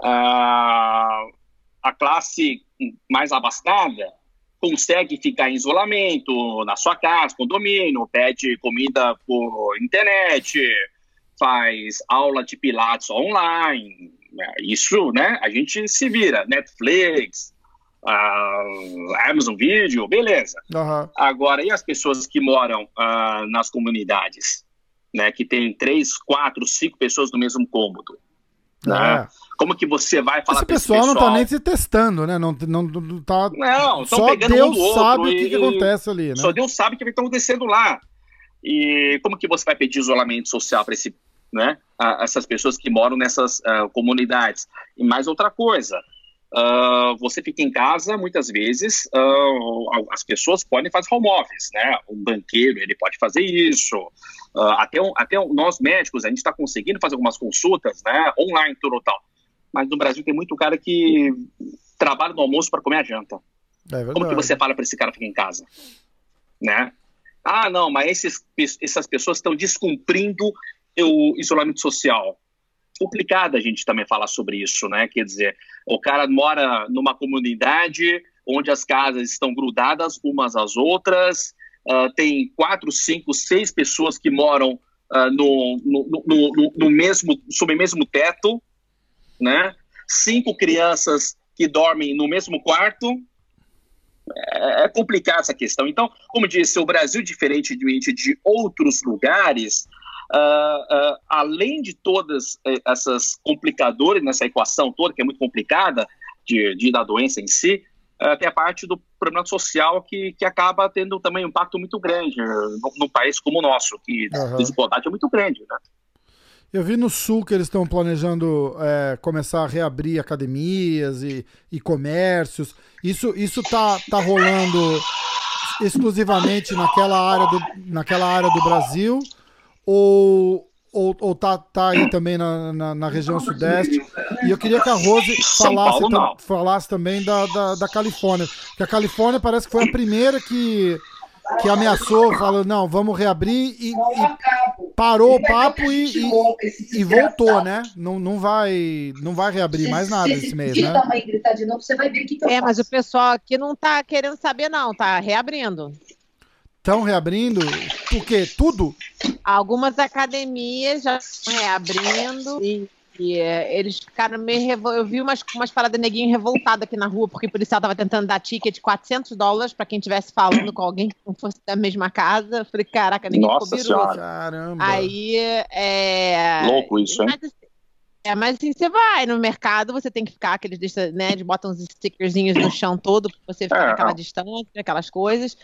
A classe mais abastada consegue ficar em isolamento na sua casa, condomínio, pede comida por internet, faz aula de pilates online. Né? Isso, né? A gente se vira. Netflix, uh, Amazon Video, beleza. Uhum. Agora, e as pessoas que moram uh, nas comunidades? Né, que tem três, quatro, cinco pessoas no mesmo cômodo. Né? É. Como que você vai falar esse pessoal, esse pessoal não tá nem se testando, né? Não, não, não tá. Não, só Deus um sabe o que, que, acontece ali, né? Só Deus sabe o que está acontecendo lá. E como que você vai pedir isolamento social para esse, né? essas pessoas que moram nessas uh, comunidades? E mais outra coisa. Uh, você fica em casa, muitas vezes, uh, as pessoas podem fazer home office, né? Um banqueiro, ele pode fazer isso. Até, até nós médicos, a gente está conseguindo fazer algumas consultas, né? Online, tudo tal mas no Brasil tem muito cara que trabalha no almoço para comer a janta. É Como que você fala para esse cara ficar em casa? Né? Ah, não, mas esses, essas pessoas estão descumprindo o isolamento social. Complicado a gente também falar sobre isso, né? Quer dizer, o cara mora numa comunidade onde as casas estão grudadas umas às outras, uh, tem quatro, cinco, seis pessoas que moram uh, no, no, no, no, mesmo, sob o mesmo teto, né? Cinco crianças que dormem no mesmo quarto. É, é complicada essa questão. Então, como disse, o Brasil, diferentemente de outros lugares, uh, uh, além de todas eh, essas complicadores nessa equação toda, que é muito complicada, de, de da doença em si, uh, tem a parte do problema social que, que acaba tendo também um impacto muito grande num país como o nosso, que uhum. a desigualdade é muito grande, né? Eu vi no Sul que eles estão planejando é, começar a reabrir academias e, e comércios. Isso, isso tá, tá rolando exclusivamente naquela área do, naquela área do Brasil ou, ou, ou tá, tá aí também na, na, na, região sudeste? E eu queria que a Rose falasse, tam, falasse também da, da, da Califórnia. Porque a Califórnia parece que foi a primeira que que ameaçou, falou, não, vamos reabrir e, e parou o papo e, e, e, voltou, né? Não, não, vai, não vai reabrir mais nada esse mês, né? É, mas o pessoal aqui não tá querendo saber não, tá reabrindo. Estão reabrindo? Por quê? Tudo? Algumas academias já estão reabrindo e e é, eles ficaram meio revol... Eu vi umas, umas paradas neguinho revoltado aqui na rua, porque o policial tava tentando dar ticket de 400 dólares para quem estivesse falando com alguém que não fosse da mesma casa. Eu falei, caraca, ninguém Nossa ficou Caramba. Aí é. Louco isso, hein? Mas, é, mas assim, você vai no mercado, você tem que ficar, aqueles né, eles botam uns stickerzinhos no chão todo pra você ficar é, naquela é. distância, aquelas coisas.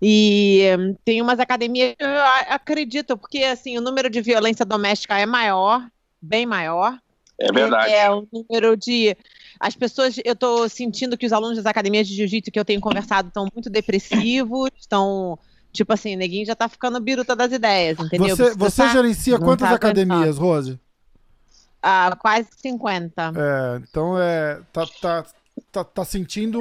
E hum, tem umas academias, eu acredito, porque assim, o número de violência doméstica é maior bem maior. É verdade. É, o número de. As pessoas, eu estou sentindo que os alunos das academias de jiu-jitsu que eu tenho conversado estão muito depressivos, estão. Tipo assim, neguinho já tá ficando biruta das ideias, entendeu? Você, você tá- gerencia quantas tá academias, Rose? Ah, quase 50. É, então é. Tá, tá, tá, tá sentindo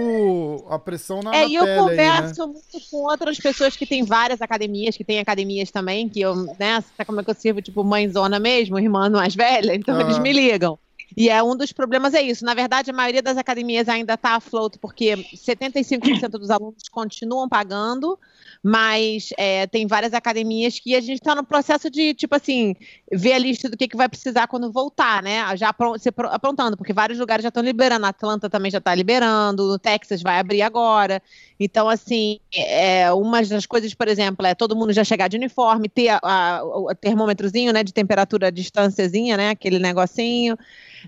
a pressão na, É, e eu pele aí, né? converso muito com outras pessoas que têm várias academias, que têm academias também, que eu, né, sabe como é que eu sirvo, tipo, mãezona mesmo, irmã mais velha, então Ah. eles me ligam. E é um dos problemas é isso. Na verdade, a maioria das academias ainda está a float, porque 75% dos alunos continuam pagando, mas é, tem várias academias que a gente está no processo de, tipo assim, ver a lista do que, que vai precisar quando voltar, né? Já se pro- aprontando, porque vários lugares já estão liberando, Atlanta também já está liberando, o Texas vai abrir agora. Então, assim, é, uma das coisas, por exemplo, é todo mundo já chegar de uniforme, ter a- a- o termômetrozinho, né, de temperatura, distânciazinha, né, aquele negocinho.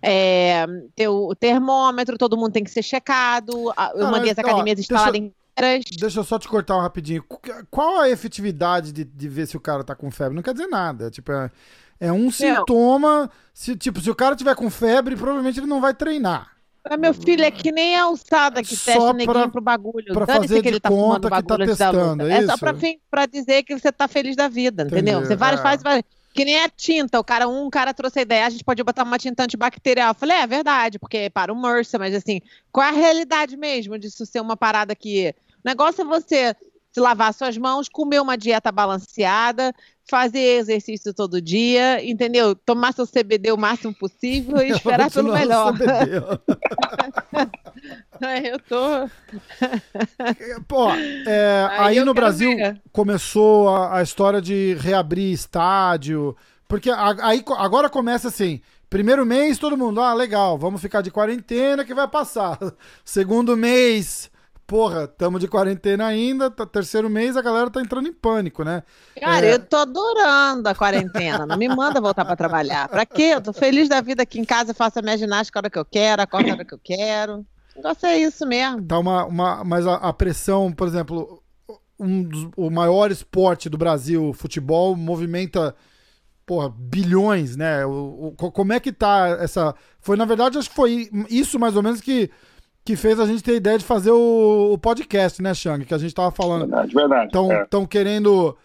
É, ter o, termômetro, todo mundo tem que ser checado. a- Eu Cara, mandei as ó, academias inteiras. Deixa eu só te cortar um rapidinho. Qu- Qual a efetividade de, de ver se o cara tá com febre? Não quer dizer nada. Tipo, é, é um sintoma. Se, tipo, se o cara tiver com febre, provavelmente ele não vai treinar. Meu filho, é que nem a alçada que Só testa pra- neguinho pro bagulho. pra fazer que de ele tá conta que tá testando, é É só pra, pra dizer que você tá feliz da vida, entendeu? Entendi, Você é. faz, várias- Que nem a tinta, o cara, um cara trouxe a ideia, a gente pode botar uma tinta antibacterial. Eu falei, é, é verdade, porque para o MRSA, mas assim, qual é a realidade mesmo disso ser uma parada que. O negócio é você se lavar suas mãos, comer uma dieta balanceada, fazer exercício todo dia, entendeu? Tomar seu CBD o máximo possível e esperar pelo melhor. ó. Eu tô. Pô, é, Aí aí, no Brasil ver. começou a, a história de reabrir estádio. Porque a- aí agora começa assim. Primeiro mês, todo mundo, ah, legal, vamos ficar de quarentena que vai passar. Segundo mês, porra, tamo de quarentena ainda. Tá- Terceiro mês, a galera tá entrando em pânico, né? Cara, É. eu tô adorando a quarentena. Não me manda voltar pra trabalhar. Pra quê? Eu tô feliz da vida aqui em casa, faço a minha ginástica a hora que eu quero, acordo a hora que eu quero. O negócio é isso mesmo. Tá uma, uma, mas a, a pressão, por exemplo, um dos, o maior esporte do Brasil, o futebol, movimenta porra, bilhões, né? O, o- co- como é que tá essa. Foi, na verdade, acho que foi isso mais ou menos que, que fez a gente ter a ideia de fazer o, o podcast, né, Shang? Que a gente tava falando. Verdade, verdade. Estão é. querendo.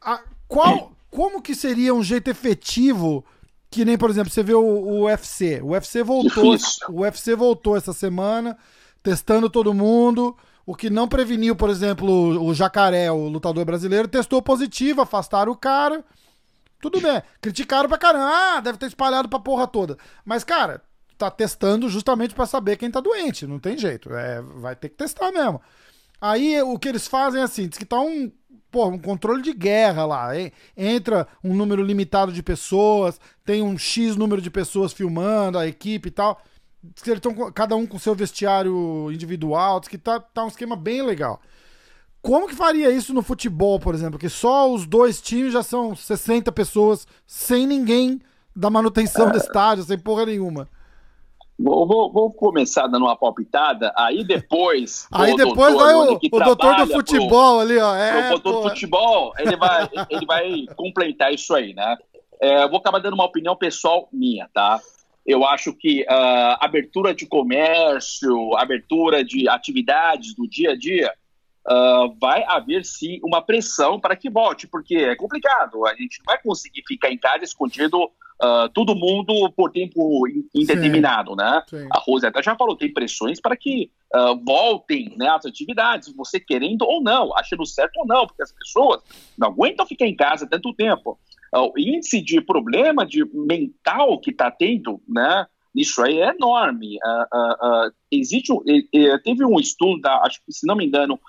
a- qual, como que seria um jeito efetivo que nem, por exemplo, você vê o, o UFC. O UFC voltou. Difícil. O UFC voltou essa semana, testando todo mundo. O que não preveniu, por exemplo, o, o Jacaré, o lutador brasileiro, testou positivo, afastaram o cara. Tudo bem. Criticaram pra caramba. Ah, deve ter espalhado pra porra toda. Mas, cara, tá testando justamente pra saber quem tá doente. Não tem jeito. É, vai ter que testar mesmo. Aí o que eles fazem é assim, diz que tá um, pô, um controle de guerra lá. Entra um número limitado de pessoas, tem um X número de pessoas filmando, a equipe e tal. Diz que eles estão cada um com seu vestiário individual, diz que tá, tá um esquema bem legal. Como que faria isso no futebol, por exemplo? Que só os dois times já são 60 pessoas sem ninguém da manutenção do estádio, sem porra nenhuma. Vou, vou- vou começar dando uma palpitada, aí depois. Aí o depois doutor, vai o, o doutor do pro- futebol ali, ó. o É, doutor porra. do futebol, ele vai, ele vai complementar isso aí, né? É, eu vou acabar dando uma opinião pessoal minha, tá? Eu acho que ah, abertura de comércio, abertura de atividades do dia a dia, ah, vai haver sim uma pressão para que volte, porque é complicado. A gente não vai conseguir ficar em casa escondido ah, todo mundo por tempo in- indeterminado, né? Sim. A Rosetta já falou, tem pressões para que ah, voltem né, as atividades, você querendo ou não, achando certo ou não, porque as pessoas não aguentam ficar em casa tanto tempo. Ah, o índice de problema de mental que está tendo, né? Isso aí é enorme. Existe, teve um estudo da, acho que se não me engano,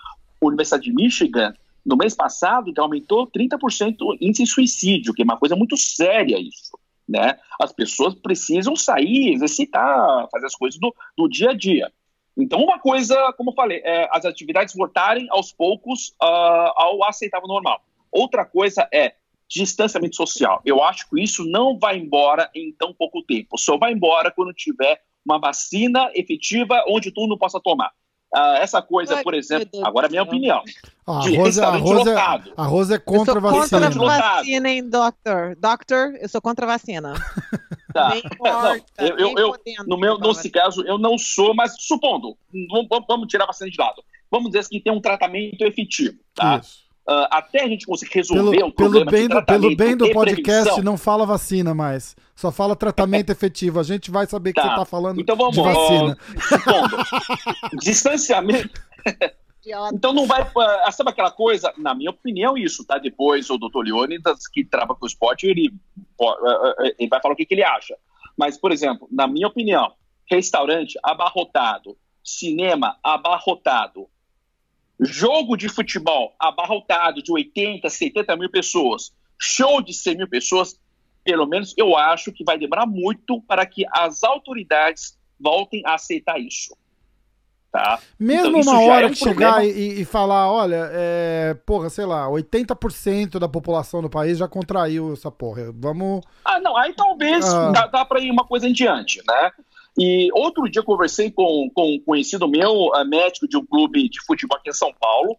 Universidade de Michigan no mês passado que aumentou 30% o índice de suicídio, que é uma coisa muito séria isso. Né? As pessoas precisam sair, exercitar, fazer as coisas do, do dia a dia. Então, uma coisa, como eu falei, é as atividades voltarem aos poucos ah, ao aceitável normal. Outra coisa é distanciamento social. Eu acho que isso não vai embora em tão pouco tempo. Só vai embora quando tiver uma vacina efetiva onde todo mundo possa tomar. Ah, essa coisa, Ai, por exemplo, agora é minha opinião. A de Rosa, a, Rosa, lotado. a Rosa é Eu contra sou a vacina. contra a vacina, hein, doctor? Doctor, eu sou contra a vacina. Tá. eu, eu, eu no meu, nesse caso, eu não sou, mas supondo, vamos, vamos tirar a vacina de lado. Vamos dizer que tem um tratamento efetivo, tá? Isso. Uh, até a gente conseguir resolver pelo, um problema pelo bem do, Pelo bem do podcast, prevenção. não fala vacina mais. Só fala tratamento efetivo. A gente vai saber tá. que você está falando então, vamos, de vacina. supondo, distanciamento... Então não vai. Uh, sabe aquela coisa? Na minha opinião, isso, tá? Depois o doutor Leônidas, que trava com o esporte, ele, uh, ele vai falar o que, que ele acha. Mas, por exemplo, na minha opinião, restaurante abarrotado, cinema abarrotado, jogo de futebol abarrotado de 80, 70 mil pessoas, show de 100 mil pessoas, pelo menos eu acho que vai demorar muito para que as autoridades voltem a aceitar isso. Tá? Mesmo então, uma hora é um que chegar e, e, falar, olha, é, porra, sei lá, 80% da população do país já contraiu essa porra. Vamos. Ah, não, aí talvez ah. dá, dá para ir uma coisa em diante, né? E outro dia eu conversei com, com um conhecido meu, uh, médico de um clube de futebol aqui em São Paulo.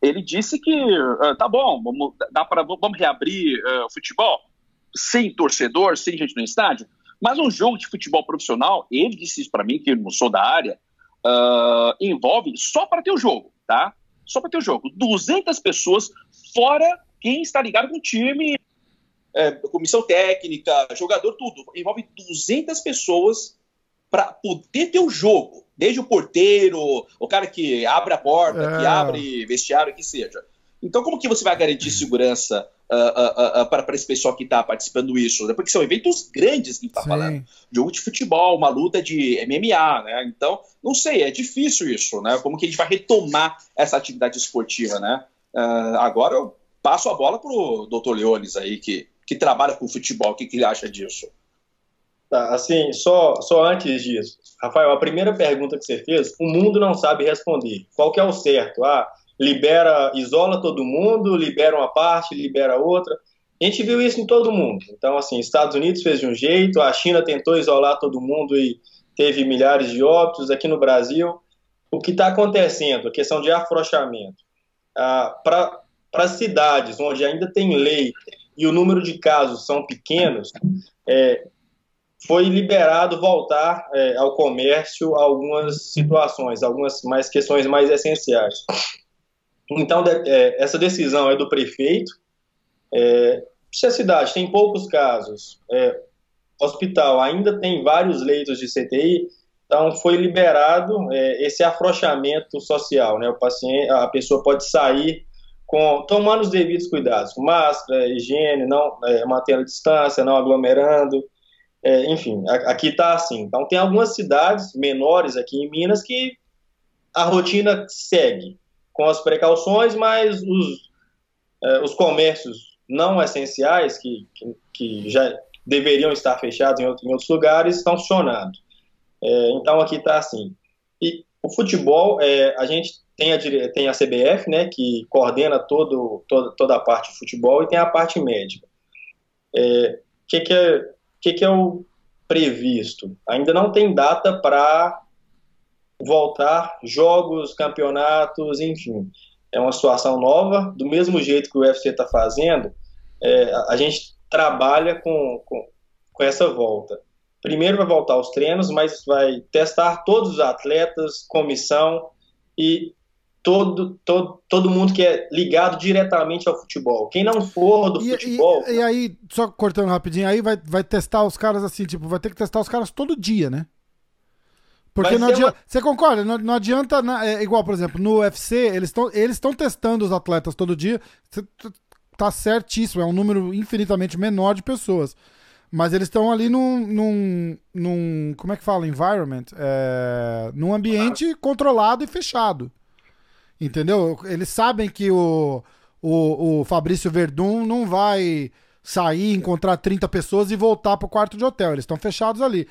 Ele disse que uh, tá bom, vamos, dá pra, vamos reabrir uh, o futebol sem torcedor, sem gente no estádio. Mas um jogo de futebol profissional, ele disse isso para mim, que eu não sou da área, uh, envolve só para ter o jogo, tá? Só para ter o jogo. 200 pessoas, fora quem está ligado com o time, é, comissão técnica, jogador, tudo. Envolve 200 pessoas para poder ter o jogo. Desde o porteiro, o cara que abre a porta, é. que abre vestiário, que seja. Então, como que você vai garantir segurança uh, uh, uh, para esse pessoal que está participando disso? Né? Porque são eventos grandes que está falando. Jogo de futebol, uma luta de MMA, né? Então, não sei, é difícil isso, né? Como que a gente vai retomar essa atividade esportiva, né? agora eu passo a bola para o doutor Leones aí, que, que trabalha com futebol, o que, que ele acha disso? Tá, assim, só, só antes disso, Rafael, a primeira pergunta que você fez, o mundo não sabe responder. Qual que é o certo? Ah, libera, isola todo mundo, libera uma parte, libera outra. A gente viu isso em todo mundo. Então, assim, Estados Unidos fez de um jeito, a China tentou isolar todo mundo e teve milhares de óbitos. Aqui no Brasil, o que está acontecendo? A questão de afrouxamento. Ah, Para cidades onde ainda tem lei e o número de casos são pequenos, é, foi liberado voltar é, ao comércio algumas situações, algumas mais questões mais essenciais. Então, é, essa decisão é do prefeito. É, se a cidade tem poucos casos, é, hospital ainda tem vários leitos de CTI, então foi liberado é, esse afrouxamento social, né? O paciente, a pessoa pode sair com tomando os devidos cuidados, máscara, higiene, não é, mantendo a distância, não aglomerando, é, enfim, aqui está assim. Então tem algumas cidades menores aqui em Minas que a rotina segue com as precauções, mas os, é, os comércios não essenciais, que, que, que, já deveriam estar fechados em, outro, em outros lugares, estão funcionando. É, então aqui está assim. E o futebol, é, a gente tem a, tem a CBF, né, que coordena todo, todo, toda a parte de futebol, e tem a parte médica. O é, que, que, é, que, que é o previsto? Ainda não tem data para voltar jogos, campeonatos, enfim. É uma situação nova, do mesmo jeito que o UFC está fazendo, é, a gente trabalha com, com, com essa volta. Primeiro vai voltar os treinos, mas vai testar todos os atletas, comissão e todo, todo, todo mundo que é ligado diretamente ao futebol. Quem não for do e, futebol. E, e, aí, só cortando rapidinho, aí vai, vai testar os caras assim, tipo, vai ter que testar os caras todo dia, né? Porque não adianta. Uma... Você concorda? Não, não adianta. É igual, por exemplo, no UFC, eles estão eles testando os atletas todo dia. Você tá certíssimo, é um número infinitamente menor de pessoas. Mas eles estão ali num, num, num. Como é que fala? Environment? É, num ambiente controlado e fechado. Entendeu? Eles sabem que o, o, o Fabrício Verdun não vai sair, encontrar 30 pessoas e voltar pro quarto de hotel. Eles estão fechados ali.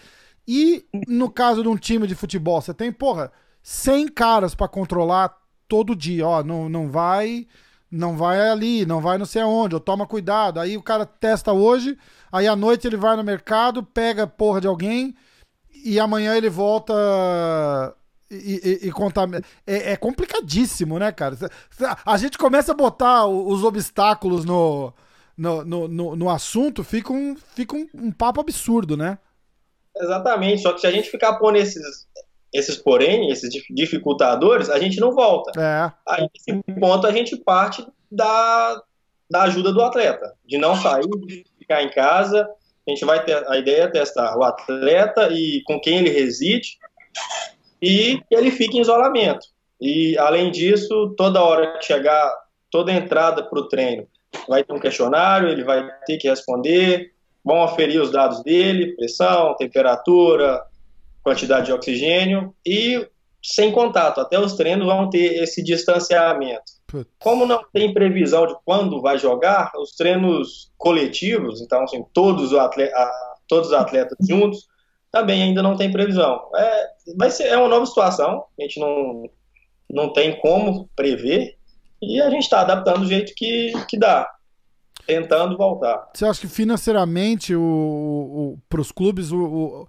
E no caso de um time de futebol, você tem, porra, 100 caras para controlar todo dia. Ó, não, não vai não vai ali, não vai não sei aonde, ou toma cuidado. Aí o cara testa hoje, aí à noite ele vai no mercado, pega porra de alguém e amanhã ele volta e, e, e. É, é, complicadíssimo, né, cara? A gente começa a botar os obstáculos no, no, no, no, no assunto, fica, um, fica um, um papo absurdo, né? Exatamente, só que se a gente ficar pondo esses, esses porém, esses dificultadores, a gente não volta. É. Aí, nesse ponto, a gente parte da, da ajuda do atleta, de não sair, de ficar em casa. A gente vai ter a ideia é testar o atleta e com quem ele reside e que ele fique em isolamento. E além disso, toda hora que chegar, toda entrada para o treino, vai ter um questionário, ele vai ter que responder, vão aferir os dados dele, pressão, temperatura, quantidade de oxigênio e sem contato. Até os treinos vão ter esse distanciamento. Como não tem previsão de quando vai jogar, os treinos coletivos, então assim, todos, os atleta, todos os atletas juntos, também ainda não tem previsão. É, vai ser, é uma nova situação, a gente não, não tem como prever e a gente está adaptando do jeito que, que dá, tentando voltar. Você acha que financeiramente para os clubes o, o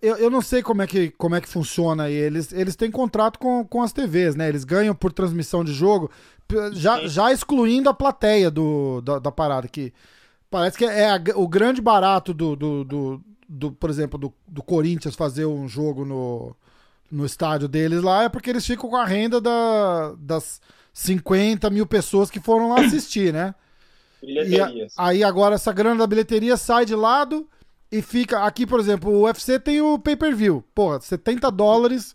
eu, eu não sei como é que, como é que funciona aí. Eles, eles têm contrato com, com as TVs, né? Eles ganham por transmissão de jogo, já, já excluindo a plateia do, da, da parada. Que parece que é a, o grande barato do, do, do, do, por exemplo, do, do Corinthians fazer um jogo no, no estádio deles lá, é porque eles ficam com a renda da, das 50 mil pessoas que foram lá assistir, né? A, aí agora essa grana da bilheteria sai de lado e fica. Aqui, por exemplo, o UFC tem o pay-per-view. Porra, 70 dólares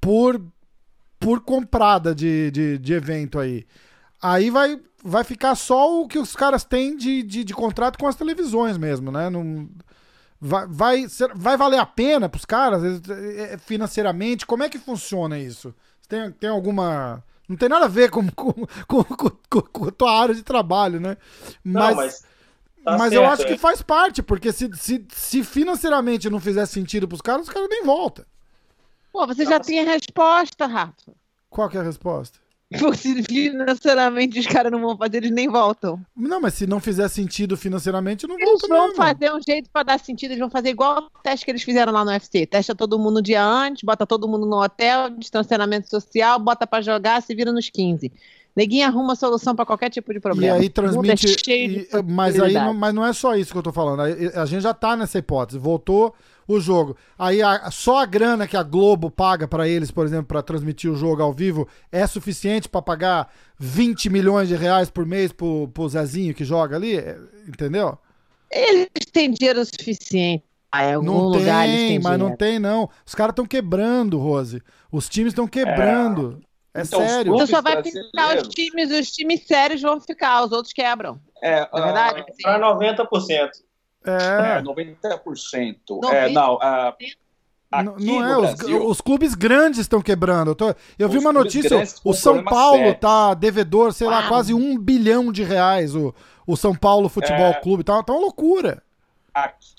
por, por comprada de, de, de, evento aí. Aí vai, vai ficar só o que os caras têm de, de, de contrato com as televisões mesmo, né? Não, vai, vai, vai valer a pena pros caras é, é, financeiramente? Como é que funciona isso? Tem, tem alguma. Não tem nada a ver com, com, com, com, com a tua área de trabalho, né? Mas, não, mas Tá mas certo, eu acho é. que faz parte, porque se, se, se financeiramente não fizer sentido pros caras, os caras nem voltam. Pô, você já tem a resposta, Rafa. Qual que é a resposta? Porque financeiramente os caras não vão fazer, eles nem voltam. Não, mas se não fizer sentido financeiramente, não eles volta Eles vão mesmo. fazer um jeito para dar sentido, eles vão fazer igual o teste que eles fizeram lá no UFC. Testa todo mundo um dia antes, bota todo mundo no hotel, distanciamento social, bota para jogar, se vira nos 15. Neguinho arruma solução para qualquer tipo de problema. E aí transmite. E, mas aí não, mas não é só isso que eu tô falando. A, a gente já tá nessa hipótese. Voltou o jogo. Aí a, só a grana que a Globo paga para eles, por exemplo, para transmitir o jogo ao vivo, é suficiente para pagar 20 milhões de reais por mês pro, pro Zezinho que joga ali? É, entendeu? Eles têm dinheiro suficiente. Ah, em algum não lugar tem, eles têm mas dinheiro. não tem, não. Os caras estão quebrando, Rose. Os times estão quebrando. É. É então, sério. Então só vai pintar os times, os times sérios vão ficar, os outros quebram. É, é verdade? Uh, para 90%. É, é 90%. 90%. É, não, uh, não, não é, os, os, clubes grandes estão quebrando. Eu, tô, eu vi uma notícia, o São Paulo sério. tá devedor, sei lá, quase um bilhão de reais, o, o São Paulo Futebol é... Clube. Tá, tá uma loucura. Aqui,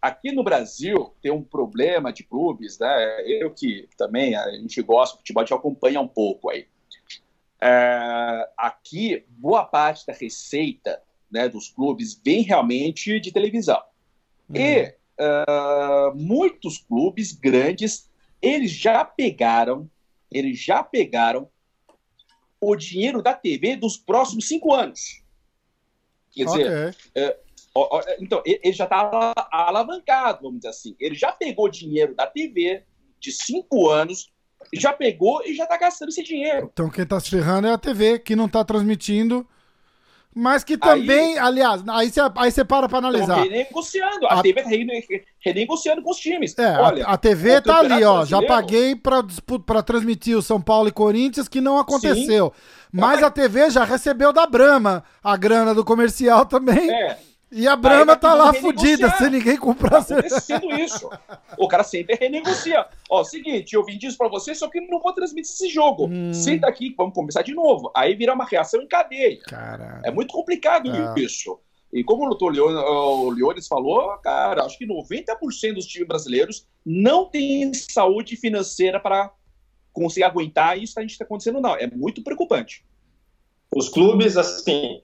aqui, no Brasil tem um problema de clubes, né? Eu que também a gente gosta de futebol, a gente acompanha um pouco aí. É, aqui, boa parte da receita né, dos clubes vem realmente de televisão. Uhum. E uh, muitos clubes grandes, eles já pegaram, eles já pegaram o dinheiro da TV dos próximos cinco anos. Quer okay. dizer, uh, então, ele já está alavancado, vamos dizer assim. Ele já pegou dinheiro da TV de cinco anos, já pegou e já está gastando esse dinheiro. Então quem está se ferrando é a TV, que não está transmitindo. Mas que também, aí, aliás, aí você aí você para para analisar. renegociando. A, a TV está renegociando com os times. É, Olha, a, a TV está ali, ó. Já paguei para transmitir o São Paulo e Corinthians, que não aconteceu. Sim. Mas a TV já recebeu da Brama a grana do comercial também. É. E a Brahma tá lá fodida, sem ninguém comprar. Tá acontecendo isso. O cara sempre renegocia. Ó, seguinte, eu vim disso pra você, só que não vou transmitir esse jogo. Hum. Senta aqui, vamos começar de novo. Aí vira uma reação em cadeia. Caralho. É muito complicado ah. isso. E como o doutor Leones falou, cara, acho que 90% dos times brasileiros não têm saúde financeira para conseguir aguentar isso a gente está acontecendo, não. É muito preocupante. Os clubes, assim,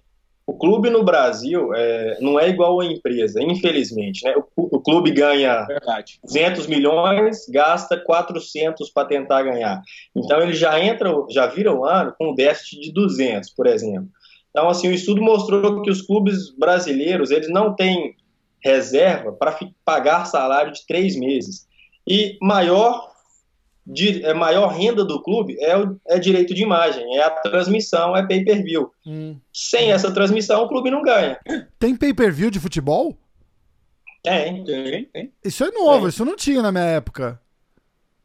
o clube no Brasil é, não é igual a empresa, infelizmente. Né? O, o clube ganha Verdade. 200 milhões, gasta 400 para tentar ganhar. Então ele já entra, já vira o ano com um déficit de 200, por exemplo. Então, assim, o estudo mostrou que os clubes brasileiros, eles não têm reserva para pagar salário de três meses. E maior, de, é, maior renda do clube é, o, é direito de imagem, é a transmissão, é pay-per-view. Hum. Sem essa transmissão, o clube não ganha. Tem pay-per-view de futebol? Tem, tem, tem. Isso é novo, tem. isso não tinha na minha época.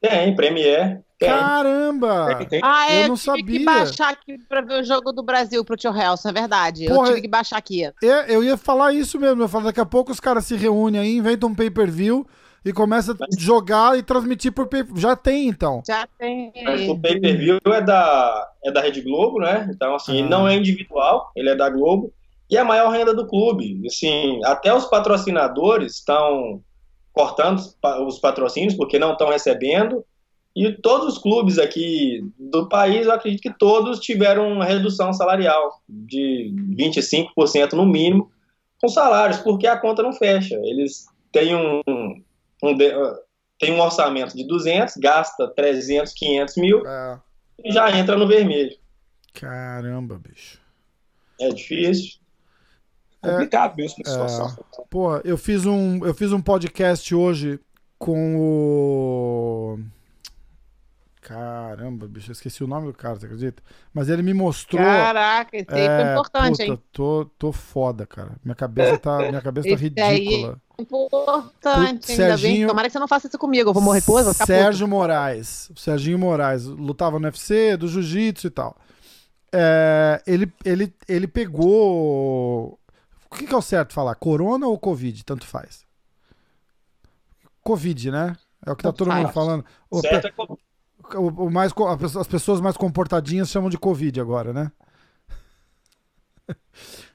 Tem, Premiere. Tem. Caramba! Tem, tem. Ah, é, eu não tive sabia. que baixar aqui pra ver o jogo do Brasil pro Tio Helson, é verdade. Porra, eu tive que baixar aqui. É, eu ia falar isso mesmo. Eu falo, daqui a pouco os caras se reúnem aí, inventam um pay-per-view e começa a jogar e transmitir por pay Já tem, então. Já tem. Mas o pay-per-view é da, é da Rede Globo, né? Então, assim, ah. não é individual, ele é da Globo. E é a maior renda do clube. Assim, até os patrocinadores estão cortando os patrocínios porque não estão recebendo. E todos os clubes aqui do país, eu acredito que todos tiveram uma redução salarial de 25% no mínimo com salários, porque a conta não fecha. Eles têm um, um, tem um orçamento de 200, gasta 300, 500 mil é. e já entra no vermelho. Caramba, bicho. É difícil. É complicado mesmo a situação. É, pô, eu fiz um, eu fiz um podcast hoje com o. Caramba, bicho, eu esqueci o nome do cara, você acredita? Mas ele me mostrou. Caraca, esse aí é, foi importante, puta, hein? Tô, tô foda, cara. Minha cabeça tá, minha cabeça tá ridícula. Aí, importante, Serginho, ainda bem. Tomara que você não faça isso comigo, eu vou morrer depois, vou ficar Sérgio puto. Moraes. O Serginho Moraes lutava no UFC, do jiu-jitsu e tal. É, ele, ele, ele pegou o que, que é o certo falar? Corona ou Covid? Tanto faz. Covid, né? É o que tá todo mundo falando. O, certo é o, o mais, as pessoas mais comportadinhas chamam de Covid agora, né?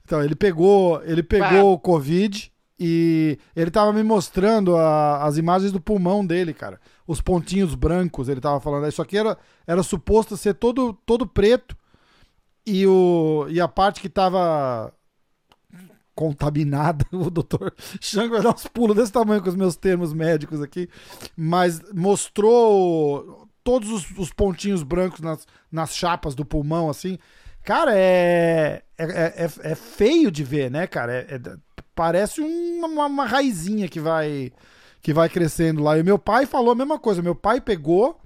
Então, ele pegou, ele pegou o Covid e ele tava me mostrando a, as imagens do pulmão dele, cara. Os pontinhos brancos, ele tava falando. Isso aqui era, era suposto ser todo, todo preto e, o, e a parte que tava contaminada. O doutor Chang vai dar uns pulos desse tamanho com os meus termos médicos aqui. Mas mostrou todos os, os pontinhos brancos nas, nas chapas do pulmão, assim. Cara, é, é, é, é feio de ver, né, cara? É, é, parece uma, uma raizinha que vai, que vai crescendo lá. E meu pai falou a mesma coisa. Meu pai pegou,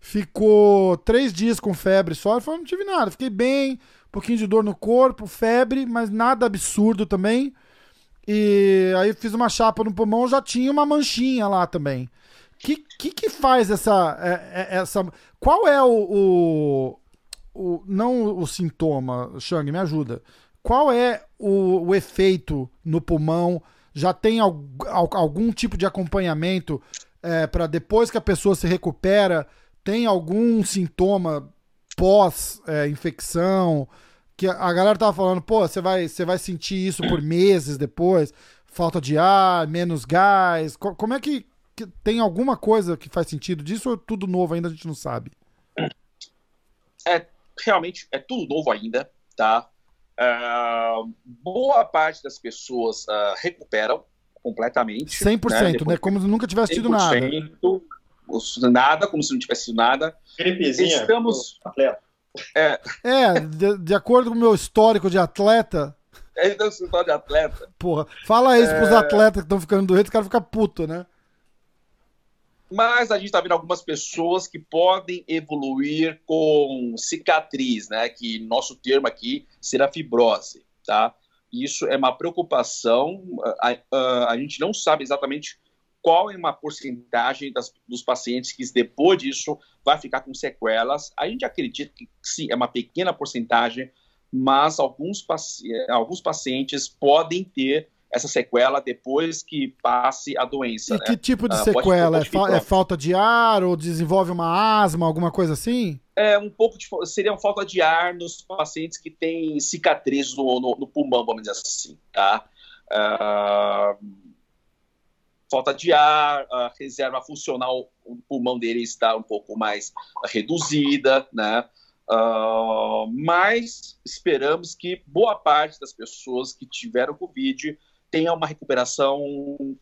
ficou três dias com febre só. Ele falou: não tive nada, fiquei bem um pouquinho de dor no corpo, febre, mas nada absurdo também. E aí fiz uma chapa no pulmão, já tinha uma manchinha lá também. Que, que, que faz essa, é, é, essa. Qual é o, o, o. Não o sintoma, Shang, me ajuda. Qual é o, o efeito no pulmão? Já tem algum tipo de acompanhamento é, para depois que a pessoa se recupera? Tem algum sintoma pós-infecção, é, que a galera tava falando, pô, você vai, você vai sentir isso por meses depois, falta de ar, menos gás. Como é que, que tem alguma coisa que faz sentido disso ou é tudo novo ainda a gente não sabe? É realmente é tudo novo ainda, tá? Uh, boa parte das pessoas uh, recuperam completamente. 100%, né? Depois, né? Como se nunca tivesse tido nada nada, como se não tivesse sido nada. Gripezinha. Estamos. Atleta. É, é de, de, acordo com o meu histórico de atleta. É, então, histórico de atleta. Porra, fala isso é... pros atletas que estão ficando doentes, o cara fica puto, né? Mas a gente está vendo algumas pessoas que podem evoluir com cicatriz, né? Que nosso termo aqui será fibrose, tá? Isso é uma preocupação. A, a, a gente não sabe exatamente qual é uma porcentagem das, dos pacientes que depois disso vai ficar com sequelas. A gente acredita que sim, é uma pequena porcentagem, mas alguns, paci alguns pacientes podem ter essa sequela depois que passe a doença. E né? que tipo de uh, sequela? Pode, pode é, fa é, falta de ar ou desenvolve uma asma, alguma coisa assim? É um pouco de seria uma falta de ar nos pacientes que têm cicatrizes no, no, no pulmão, vamos dizer assim, tá? Uh, falta de ar, a reserva funcional do pulmão dele está um pouco mais reduzida, né? Uh, mas esperamos que boa parte das pessoas que tiveram Covid tenha uma recuperação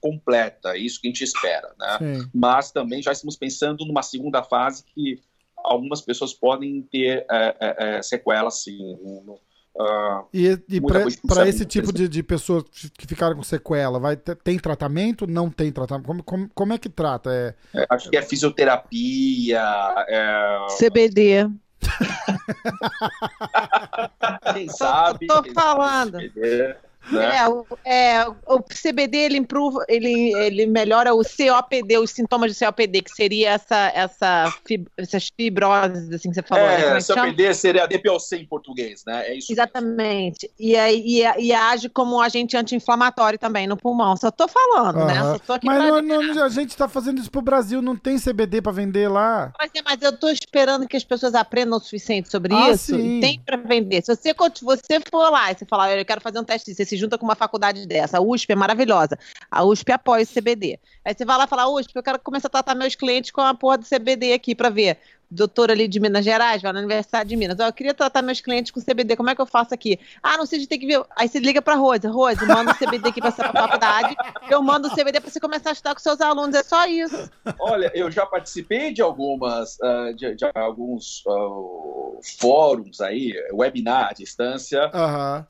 completa, é isso que a gente espera, né? Sim. Mas também já estamos pensando numa segunda fase que algumas pessoas podem ter é, é, é sequelas, sim, no, Uh, e e para esse tipo de, de pessoas que ficaram com sequela, vai ter, tem tratamento? Não tem tratamento? Como, como, como é que trata? É... é acho que é fisioterapia. É... CBD. Quem sabe? Tô, tô falando. CBD. Né? É, o, é, o CBD ele, improve, ele, ele melhora o COPD, os sintomas de COPD, que seria essa, essa fib, essas fibroses assim que você falou. É, né? é COPD chama? seria DPOC em português, né? É isso. Exatamente. E, e, e, age como um agente anti-inflamatório também no pulmão. Só tô falando, uhum. né? Só tô aqui mas não, não, a gente tá fazendo isso pro Brasil, não tem CBD para vender lá. Mas, é, mas eu tô esperando que as pessoas aprendam o suficiente sobre ah, isso. Sim. Tem para vender. Se você, você for lá e você falar, eu quero fazer um teste disso, se junta com uma faculdade dessa. A USP é maravilhosa. A USP apoia o CBD. Aí você vai lá e fala, USP, eu quero começar a tratar meus clientes com a porra do CBD aqui para ver doutor ali de Minas Gerais, vai na Universidade de Minas. eu queria tratar meus clientes com CBD, como é que eu faço aqui? Ah, não sei, a gente tem que ver. Aí você liga pra Rose, Rose, manda o CBD aqui pra essa faculdade, eu mando o CBD pra você começar a estudar com seus alunos, é só isso. Olha, eu já participei de algumas, uh, de, de, alguns uh, fóruns aí, webinar à distância. Uhum.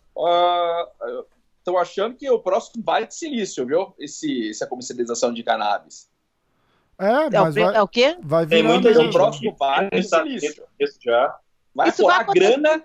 Estão achando que o próximo Vale de Silício, viu? Esse, essa comercialização de cannabis. É, mas é o, vai, é o quê? Vai vir muita gente. O próximo vale Isso já. Vai Isso vai grana.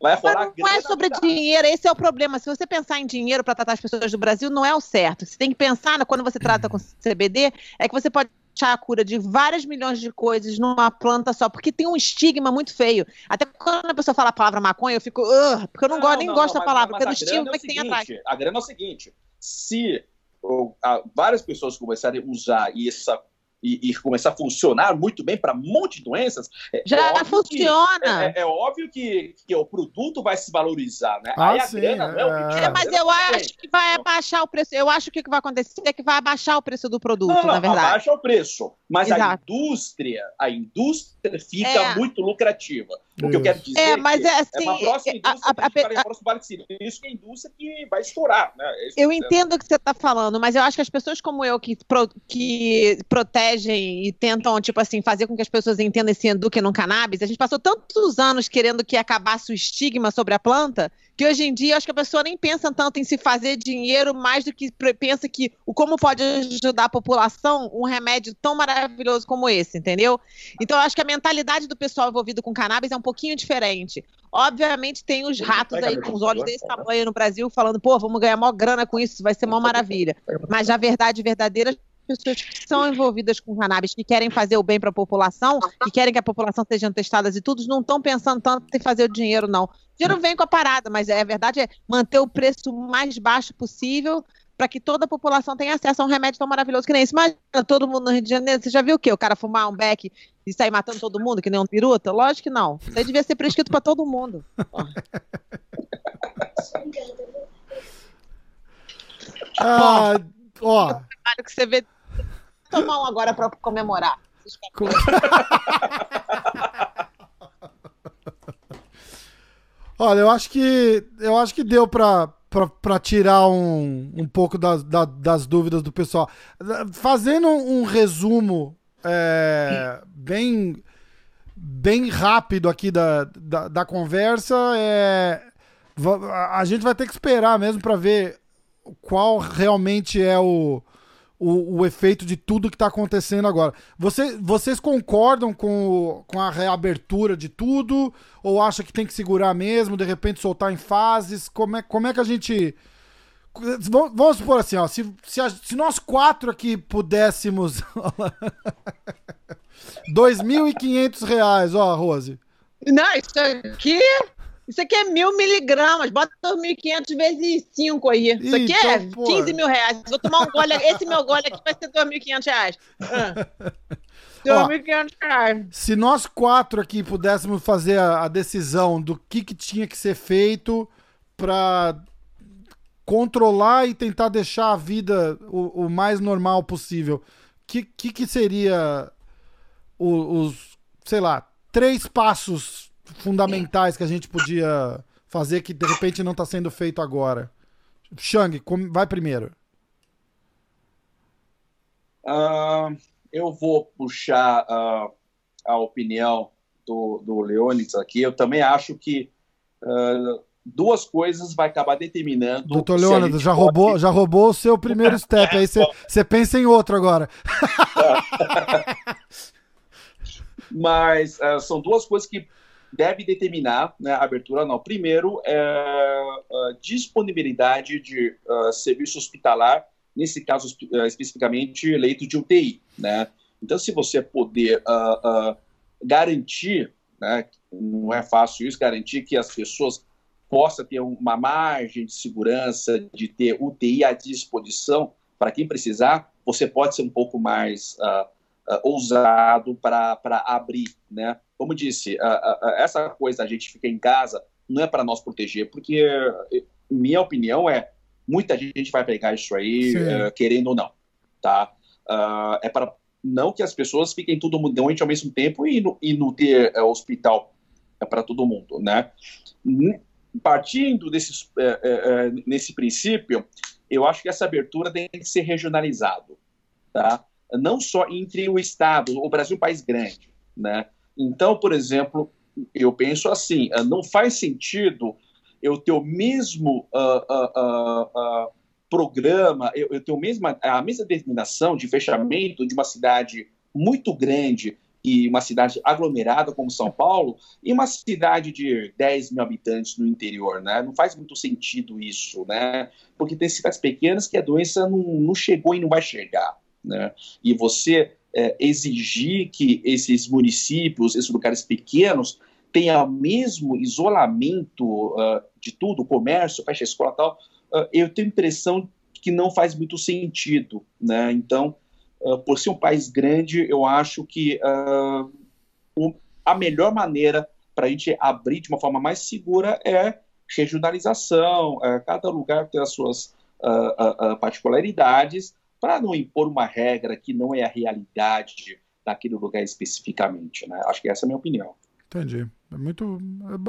Vai rolar não é sobre dinheiro, esse é o problema. Se você pensar em dinheiro para tratar as pessoas do Brasil, não é o certo. Você tem que pensar, quando você trata com CBD, é que você pode achar a cura de várias milhões de coisas numa planta só, porque tem um estigma muito feio. Até quando a pessoa fala a palavra maconha, eu fico, porque eu não, não gosto, nem não, gosto não, da palavra, mas, porque é do estigma é que tem atrás. A grana é o seguinte: se ou, a, várias pessoas começarem a usar e essa e, e, começar a funcionar muito bem para um monte de doenças. É, Já é funciona. É, é, é, óbvio que, que o produto vai se valorizar, né? Ah, Aí a sim, grana não é o que é, Mas eu acho que vai abaixar o preço. Eu acho que o que vai acontecer é que vai abaixar o preço do produto, não, na verdade. Abaixa o preço. Mas Exato. a indústria, a indústria fica é. muito lucrativa. O que eu quero dizer é, mas é, assim, é uma próxima indústria, a, a, a, a, a próximo vale Isso que é a indústria que vai estourar, né? eu entendo o que você está falando, mas eu acho que as pessoas como eu que, pro, que protegem e tentam, tipo assim, fazer com que as pessoas entendam e se eduquem no cannabis, a gente passou tantos anos querendo que acabasse o estigma sobre a planta, que hoje em dia acho que a pessoa nem pensa tanto em se fazer dinheiro mais do que pensa que o como pode ajudar a população um remédio tão maravilhoso como esse, entendeu? Então eu acho que a mentalidade do pessoal envolvido com cannabis é um pouquinho diferente. Obviamente tem os ratos aí com os olhos desse tamanho no Brasil falando, pô, vamos ganhar maior grana com isso, vai ser uma maravilha. Mas na verdade verdadeira pessoas que são envolvidas com cannabis, que querem fazer o bem para a população, que querem que a população seja testada e tudo, não estão pensando tanto em fazer o dinheiro, não. O dinheiro vem com a parada, mas é, a verdade é manter o preço mais baixo possível para que toda a população tenha acesso a um remédio tão maravilhoso que nem esse. Imagina todo mundo no Rio de Janeiro, você já viu o quê? O cara fumar um beck e sair matando todo mundo, que nem um piruta? Lógico que não. Isso aí devia ser prescrito para todo mundo. ah, ó. que você vê tomar um agora para comemorar. Olha, eu acho que eu acho que deu para para tirar um, um pouco das, das dúvidas do pessoal. Fazendo um resumo é, bem, bem rápido aqui da, da, da conversa, é, a gente vai ter que esperar mesmo para ver qual realmente é o, o, o efeito de tudo que está acontecendo agora. Você, vocês concordam com, com a reabertura de tudo? Ou acha que tem que segurar mesmo, de repente soltar em fases? Como é, como é que a gente. Vamos supor assim, ó, se, se, a, se nós quatro aqui pudéssemos. R$ 2.500, ó, Rose. Não, isso aqui isso aqui é mil miligramas. Bota 1.500 vezes 5 aí. Isso aqui é 15 mil reais. Vou tomar um gole. Esse meu gole aqui vai ser 2.500 reais. Ah. 2.500 reais. Se nós quatro aqui pudéssemos fazer a, a decisão do que, que tinha que ser feito para controlar e tentar deixar a vida o, o mais normal possível, o que, que, que seria os, os, sei lá, três passos fundamentais que a gente podia fazer que de repente não está sendo feito agora? Shang, vai primeiro. Uh, eu vou puxar uh, a opinião do, do Leônidas aqui. Eu também acho que uh, duas coisas vai acabar determinando. Doutor Leônidas, já, pode... roubou, já roubou o seu primeiro step, aí você pensa em outro agora. Mas são duas coisas que devem determinar né, a abertura não. Primeiro, é a disponibilidade de uh, serviço hospitalar, nesse caso uh, especificamente leito de UTI. Né? Então, se você puder garantir, né, não é fácil isso, garantir que as pessoas possa ter uma margem de segurança, de ter UTI à disposição para quem precisar, você pode ser um pouco mais uh, uh, ousado para abrir, né? Como disse, uh, essa coisa a gente fica em casa não é para nós proteger, porque minha opinião é muita gente vai pegar isso aí eh, querendo ou não, tá? é para não que as pessoas fiquem tudo doente ao mesmo tempo e, no, e não ter eh, hospital é para todo mundo, né? partindo desse, é, nesse princípio, eu acho que essa abertura tem que ser regionalizado, tá? Não só entre o Estado, o Brasil é um país grande, né? Então, por exemplo, eu penso assim, ah, não faz sentido eu ter o mesmo uh, uh, uh, programa, eu, eu ter o mesma, a mesma determinação de fechamento de uma cidade muito grande e uma cidade aglomerada como São Paulo e uma cidade de 10 mil habitantes no interior, né? Não faz muito sentido isso, né? Porque tem cidades pequenas que a doença não, não chegou e não vai chegar, né? E você é, exigir que esses municípios, esses lugares pequenos, tenham o mesmo isolamento uh, de tudo, comércio, fecha a escola tal, uh, eu tenho a impressão que não faz muito sentido, né? Então, ah, por ser um país grande, eu acho que uh, a melhor maneira para a gente abrir de uma forma mais segura é regionalização, uh, cada lugar tem as suas uh, particularidades, para não impor uma regra que não é a realidade daquele lugar especificamente. Né? Acho que essa é a minha opinião. Entendi. É muito.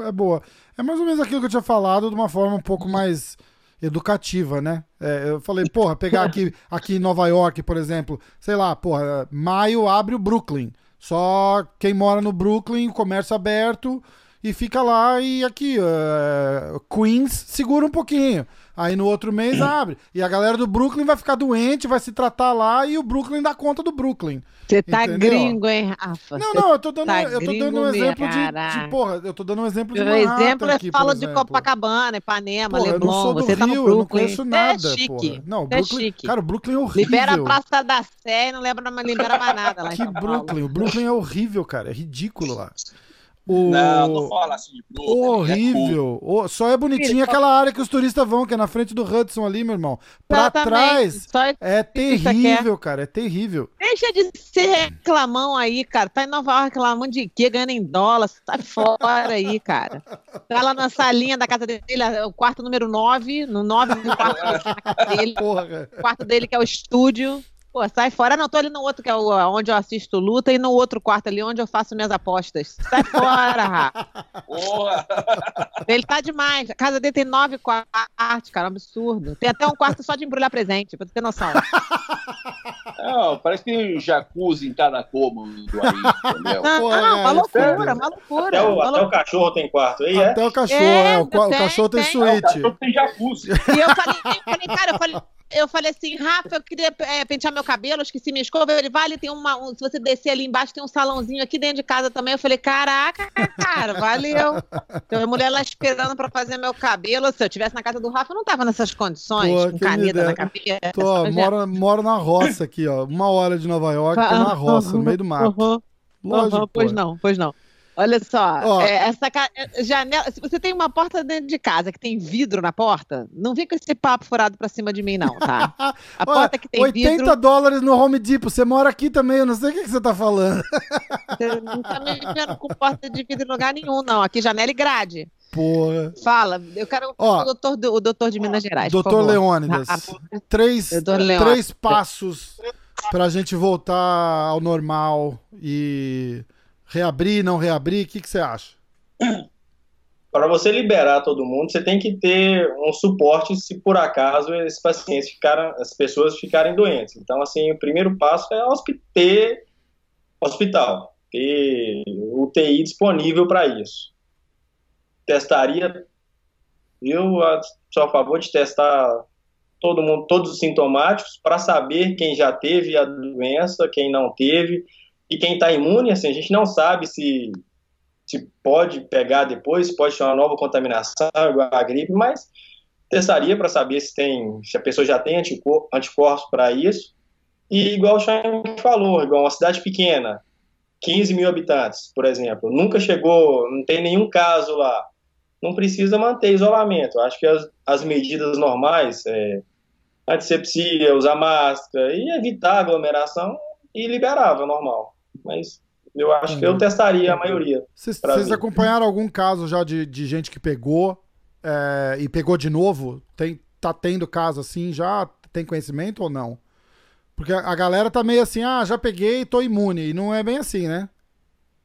É, boa. É mais ou menos aquilo que eu tinha falado de uma forma um pouco mais educativa, né? É, eu falei, porra, pegar aqui, aqui em Nova York, por exemplo, sei lá, porra, maio abre o Brooklyn. Só quem mora no Brooklyn, comércio aberto, e fica lá e aqui, uh, Queens segura um pouquinho. Aí no outro mês abre. E a galera do Brooklyn vai ficar doente, vai se tratar lá e o Brooklyn dá conta do Brooklyn. Você tá entendeu? gringo, hein, Rafa? Não, não, eu tô dando, tá eu tô dando um exemplo de, de, Porra, eu tô dando um exemplo de O exemplo é fala de Copacabana, Ipanema, porra, Leblon. Eu não sou do você Rio, tá no Brooklyn. eu não conheço nada, é chique. Porra. Não, é Brooklyn, chique. Cara, o Brooklyn é horrível. Libera a Praça da Sé e não lembra, não libera mais nada lá Que Brooklyn? O Brooklyn é horrível, cara. É ridículo lá. O... Não, não fala assim de Brooklyn. É horrível. É Só é bonitinho aquela área que os turistas vão, que é na frente do Hudson ali, meu irmão. Pra trás é terrível, cara. É terrível. Deixa de ser reclamão aí, cara. Tá em Nova York reclamando de quê? Ganhando em dólar. Sai fora aí, cara. Tá lá na salinha da casa dele, o quarto número 9, no 9 no quarto dele. Porra, o quarto dele que é o estúdio. Pô, sai fora. Não, tô ali no outro, que é o, onde eu assisto luta, e no outro quarto ali, onde eu faço minhas apostas. Sai fora, Rá. Porra. Ele tá demais. A casa dele tem nove quartos, cara, é um absurdo. Tem até um quarto só de embrulhar presente, pra tu ter noção. Não, parece que tem um jacuzzi em cada cômodo aí, entendeu? Não, Pô, não, uma loucura, uma loucura. Até o, uma até o cachorro tem quarto aí, é? Até o cachorro, é, é o, tem, o, cachorro tem, tem suíte. É, o cachorro tem jacuzzi. E eu falei, eu falei cara, eu falei eu falei assim, Rafa, eu queria é, pentear meu cabelo, esqueci minha escova. Ele, vale, tem uma. Um, se você descer ali embaixo, tem um salãozinho aqui dentro de casa também. Eu falei, caraca, cara, valeu. Então, a mulher lá esperando pra fazer meu cabelo. Se eu tivesse na casa do Rafa, eu não tava nessas condições, Pô, com caneta na cabeça. Tô, moro, moro na roça aqui, ó. Uma hora de Nova York, tô na roça, no meio do mato. Lógico. Uhum, pois não, pois não. Olha só, oh. é, essa é, janela. Se você tem uma porta dentro de casa que tem vidro na porta, não vem com esse papo furado pra cima de mim, não, tá? A porta que tem 80 vidro. 80 dólares no Home Depot. Você mora aqui também, eu não sei o que, que você tá falando. Você não tá me vendo com porta de vidro em lugar nenhum, não. Aqui janela e grade. Porra. Fala, eu quero ó, o, doutor, o doutor de Minas Gerais. Doutor Leônidas, três, três passos pra gente voltar ao normal e Reabrir, não reabrir? O que, que você acha? Para você liberar todo mundo, você tem que ter um suporte se por acaso esses pacientes ficaram, as pessoas ficarem doentes. Então, assim, o primeiro passo é ter hospital, ter UTI disponível para isso. Testaria Eu sou a favor de testar todo mundo, todos os sintomáticos, para saber quem já teve a doença, quem não teve, e quem está imune, assim, a gente não sabe se, se pode pegar depois, pode ter uma nova contaminação, igual a gripe, mas testaria para saber se tem, se a pessoa já tem anticor, anticorpos para isso. E igual o Chan falou, igual uma cidade pequena, 15 mil habitantes, por exemplo, nunca chegou, não tem nenhum caso lá, não precisa manter isolamento. Acho que as, as medidas normais, é, antisepsia, usar máscara e evitar aglomeração, e liberava normal. Mas eu acho uhum. que eu testaria a maioria. Vocês acompanharam algum caso já de, de gente que pegou é, e pegou de novo? Tem, tá tendo caso assim já? Tem conhecimento ou não? Porque a galera tá meio assim, ah, já peguei e tô imune. E não é bem assim, né?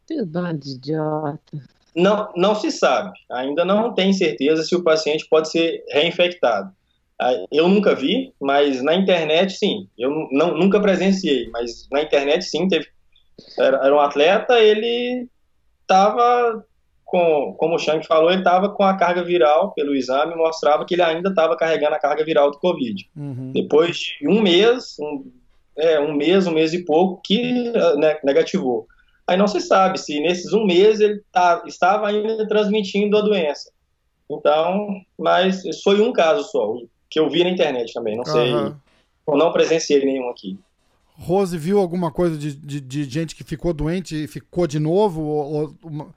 Que bando de idiota. Não, não se sabe. Ainda não tem certeza se o paciente pode ser reinfectado. Ah, eu nunca vi, mas na internet sim. Eu não, nunca presenciei, mas na internet sim. Teve, era, era um atleta, ele estava com, como o Shank falou, ele estava com a carga viral pelo exame, mostrava que ele ainda estava carregando a carga viral do Covid. Uhum. Depois de um mês, um, é, um mês, um mês e pouco, que né, negativou. Aí não se sabe se nesses um mês ele tá, estava ainda transmitindo a doença. Então, mas foi um caso só, que eu vi na internet também, não sei, uhum. eu não presenciei nenhum aqui. Rose viu alguma coisa de, de, de, gente que ficou doente e ficou de novo? Ou, ou,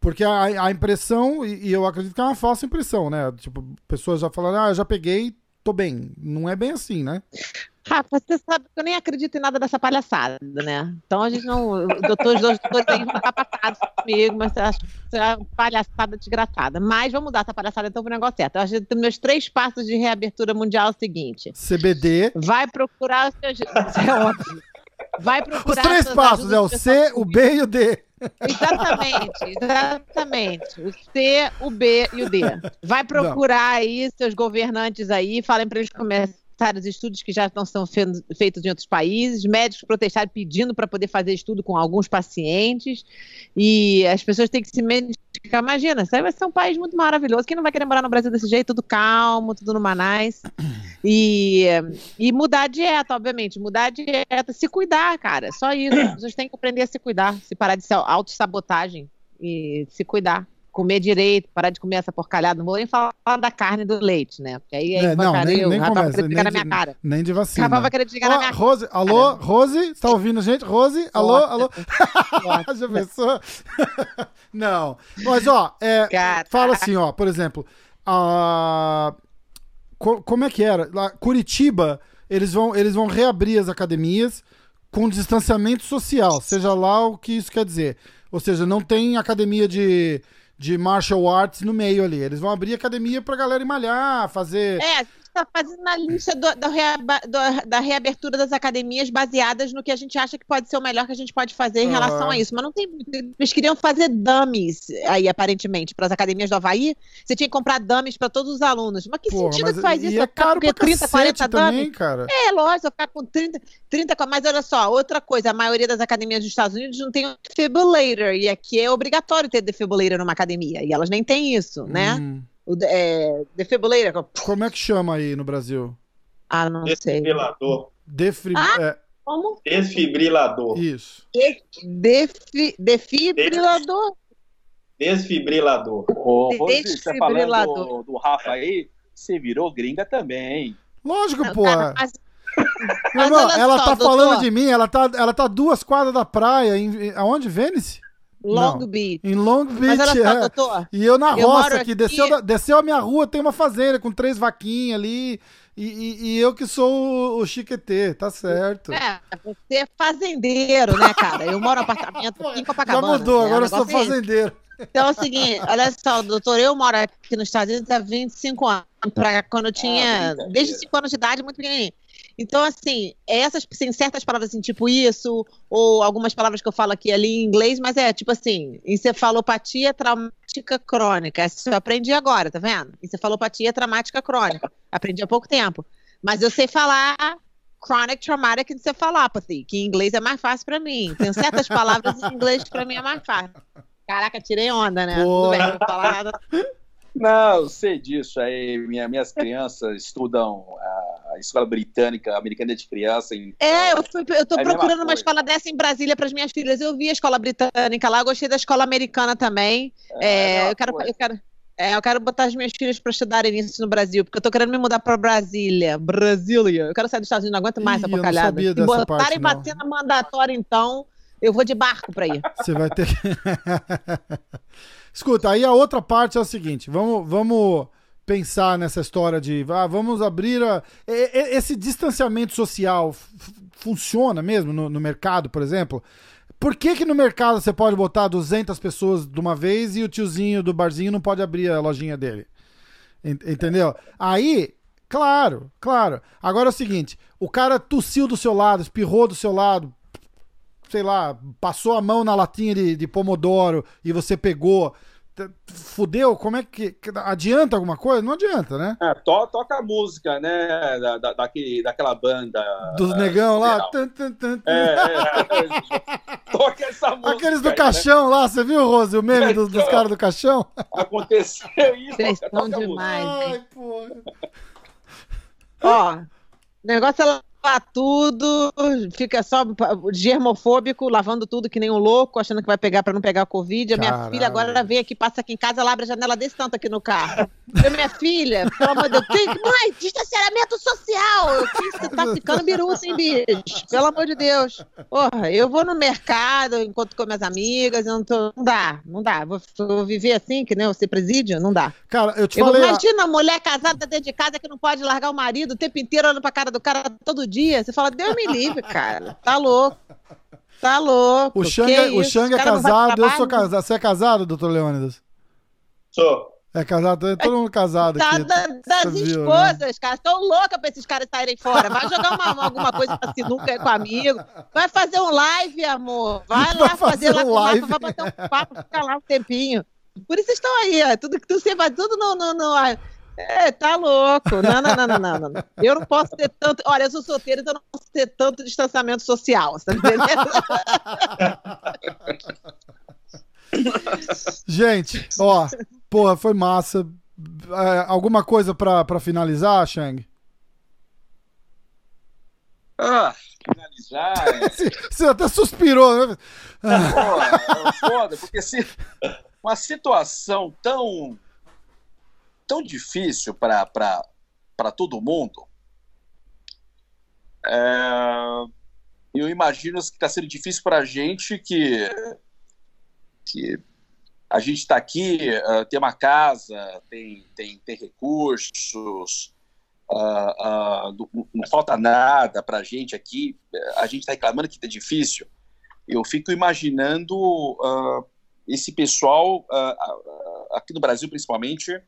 porque a, a impressão, e, e, eu acredito que é uma falsa impressão, né? Tipo, pessoas já falaram, ah, eu já peguei, tô bem. Não é bem assim, né? Rafa, você sabe que eu nem acredito em nada dessa palhaçada, né? Então a gente não. Os dois doutores aí vão ficar passados comigo, mas acho que é uma palhaçada desgraçada. Mas vamos mudar essa palhaçada então pro negócio certo. Eu acho que meus três passos de reabertura mundial é o seguinte: CBD. Vai procurar os seus. é óbvio. Vai procurar. Os três passos é o C, o B e o D. Exatamente, exatamente. O C, o B e o D. Vai procurar não. aí seus governantes aí, falem para eles começarem os estudos que já estão sendo feitos em outros países, médicos protestaram pedindo para poder fazer estudo com alguns pacientes, e as pessoas têm que se medicar. Imagina, isso aí vai ser um país muito maravilhoso. Quem não vai querer morar no Brasil desse jeito, tudo calmo, tudo no Manais. E, e mudar a dieta, obviamente, mudar a dieta, se cuidar, cara, só isso. As pessoas têm que aprender a se cuidar, se parar de ser autossabotagem e se cuidar comer direito, parar de comer essa porcalhada. Não vou nem falar da carne e do leite, né? Porque aí, aí é, não, nem, eu, nem começa, nem na minha cara. Nem de vacina. Acabava querendo chegar oh, na minha Rose, cara. alô, Rose, tá ouvindo gente? Rose, alô, alô. Já pensou? não. Mas, ó, é, fala assim, ó, por exemplo, a... como é que era? Lá, Curitiba, eles vão, eles vão reabrir as academias com distanciamento social, seja lá o que isso quer dizer. Ou seja, não tem academia de de martial arts no meio ali. Eles vão abrir academia pra galera ir malhar, fazer. É, está fazendo uma lista do, do reaba, do, da reabertura das academias baseadas no que a gente acha que pode ser o melhor que a gente pode fazer em uhum. relação a isso. Mas não tem. Eles queriam fazer dummies aí, aparentemente, para as academias do Havaí. Você tinha que comprar dummies para todos os alunos. Mas que Porra, sentido mas que faz isso? é caro pra 30, 40 também, dummies? cara. É, lógico, ficar com 30, 30. Mas olha só, outra coisa, a maioria das academias dos Estados Unidos não tem um defibrillator. E aqui é obrigatório ter defibrillator numa academia. E elas nem têm isso, né? Hum. O é, defibrillator. Como é que chama aí no Brasil? Ah, não Desfibrilador. sei. Defri... Ah, é... como? Desfibrilador. Isso. Defi... Defibrilador? Desfibrilador. Ô, Rose, você falando do, do Rafa aí, você virou gringa também. Lógico, pô. Mas... Meu irmão, ela só, tá doutor. falando de mim, ela tá, ela tá duas quadras da praia. Em, aonde? Vênice? Long não. Beach. Em Long Beach, Mas só, é. doutor, e eu na roça aqui, desceu, da, desceu a minha rua, tem uma fazenda com três vaquinhas ali. E, e, e, eu que sou o chiquetê, tá certo. É, você é fazendeiro, né, cara? Eu moro no apartamento aqui em Copacabana. Já mudou, né? agora eu sou fazendeiro. Então é o seguinte, olha só, doutor, eu moro aqui nos Estados Unidos há 25 anos, pra quando eu tinha, ah, desde 5 anos de idade, muito pequenininho. Então, assim, essas, assim, certas palavras assim, tipo isso, ou algumas palavras que eu falo aqui ali em inglês, mas é tipo assim, encefalopatia traumática crônica. Essa eu aprendi agora, tá vendo? Encefalopatia traumática crônica. Aprendi há pouco tempo. Mas eu sei falar chronic traumatic encephalopathy, que em inglês é mais fácil para mim. Tem certas palavras em inglês que para mim é mais fácil. Caraca, tirei onda, né? Tudo bem, não vou falar nada. Não, eu sei disso. Aí minha, minhas crianças estudam a, escola britânica americana de criança. Em, é, eu, fui, eu tô é procurando uma escola dessa em Brasília para as minhas filhas. Eu vi a escola britânica lá, gostei da escola americana também. É, é eu, quero, eu, quero, é, eu quero botar as minhas filhas para estudarem nisso no Brasil, porque eu tô querendo me mudar para Brasília. Brasília. Eu quero sair dos Estados Unidos, não aguento mais Ih, essa porcalhada. Se botarem vacina mandatória, então, eu vou de barco para ir. Você vai ter. Escuta, aí a outra parte é o seguinte: vamos, vamos pensar nessa história de ah, vamos abrir a... esse distanciamento social funciona mesmo no, no, mercado, por exemplo? Por que que no mercado você pode botar 200 pessoas de uma vez e o tiozinho do barzinho não pode abrir a lojinha dele? Entendeu? Aí, claro, claro. Agora é o seguinte, o cara tossiu do seu lado, espirrou do seu lado, sei lá, passou a mão na latinha de, de pomodoro e você pegou fudeu, como é que. Adianta alguma coisa? Não adianta, né? É, to, toca a música, né? Da, da, daquele, daquela banda. Dos uh, negão lá. Tum, tum, tum, é, é, é, toca essa música. Aqueles do aí, caixão né? lá, você viu, Rose? O meme dos, dos caras do caixão? Aconteceu isso. Vocês estão demais. Ai, porra. Ó, o negócio é lavar tudo, fica só germofóbico, lavando tudo que nem um louco, achando que vai pegar para não pegar a Covid. A minha Caralho. filha agora vem aqui, passa aqui em casa, ela abre a janela desse tanto aqui no carro. Eu, minha filha, pelo amor de Deus, tem, mãe, distanciamento social. Eu, você tá ficando biru sem bicho, pelo amor de Deus. Porra, eu vou no mercado, encontro com minhas amigas, não, tô, não dá, não dá. Vou, vou, viver assim, que nem você presídio, não dá. Cara, eu te eu, falei... Imagina a mulher casada dentro de casa que não pode largar o marido o tempo inteiro olhando pra cara do cara todo dia dia. Você fala, Deus me livre, cara. Tá louco. Tá louco. O Xang, é, o Xang é casado, eu sou casado. Você é casado, doutor Leônidas? Sou. É casado, é todo mundo casado tá aqui. Da, das viu, né? esposas, né? cara. Tô louca pra esses caras saírem fora. Vai jogar uma, alguma coisa pra sinuca aí com amigo. Vai fazer um live, amor. Vai lá fazer, fazer lá um com live. vai bater um papo, ficar lá um tempinho. Por isso estão aí, ó. Tudo que tu você vai tudo no, no, no é, tá louco. Não, não, não, não, não, não. Eu não posso ter tanto. Olha, eu sou solteiro, então eu não posso ter tanto distanciamento social. Tá entendendo? Gente, ó, porra, foi massa. É, alguma coisa pra, pra finalizar, Shang? Ah, finalizar. É... Você até suspirou, né? Porra, é foda, porque se uma situação tão tão difícil para todo mundo. É, eu imagino que está sendo difícil para a gente que, que a gente está aqui, uh, tem uma casa, tem, tem, tem recursos, uh, uh, não falta nada para a gente aqui, a gente está reclamando que é difícil. Eu fico imaginando esse pessoal, aqui no Brasil principalmente,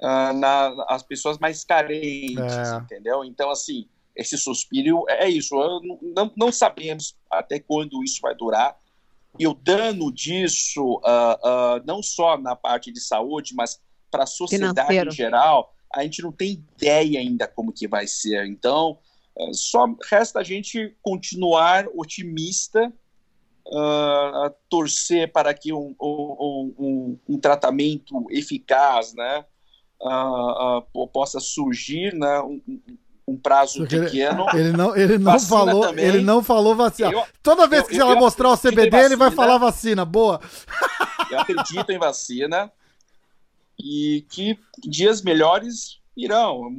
uh, na, as pessoas mais carentes, é. entendeu? Então, assim, esse suspiro é, é isso. Não, não, sabemos até quando isso vai durar. E o dano disso, uh, uh, não só na parte de saúde, mas para a sociedade Financeiro. em geral, a gente não tem ideia ainda como que vai ser. Então, uh, só resta a gente continuar otimista, torcer para que um, um, um, um tratamento eficaz, né? Uh, possa surgir né, um, um prazo pequeno. Ele, não, ele não falou, também. ele não falou vacina. Eu, Toda vez que eu, ela mostrar o CBD, ele vai falar vacina. Boa. Eu acredito em vacina e que dias melhores irão.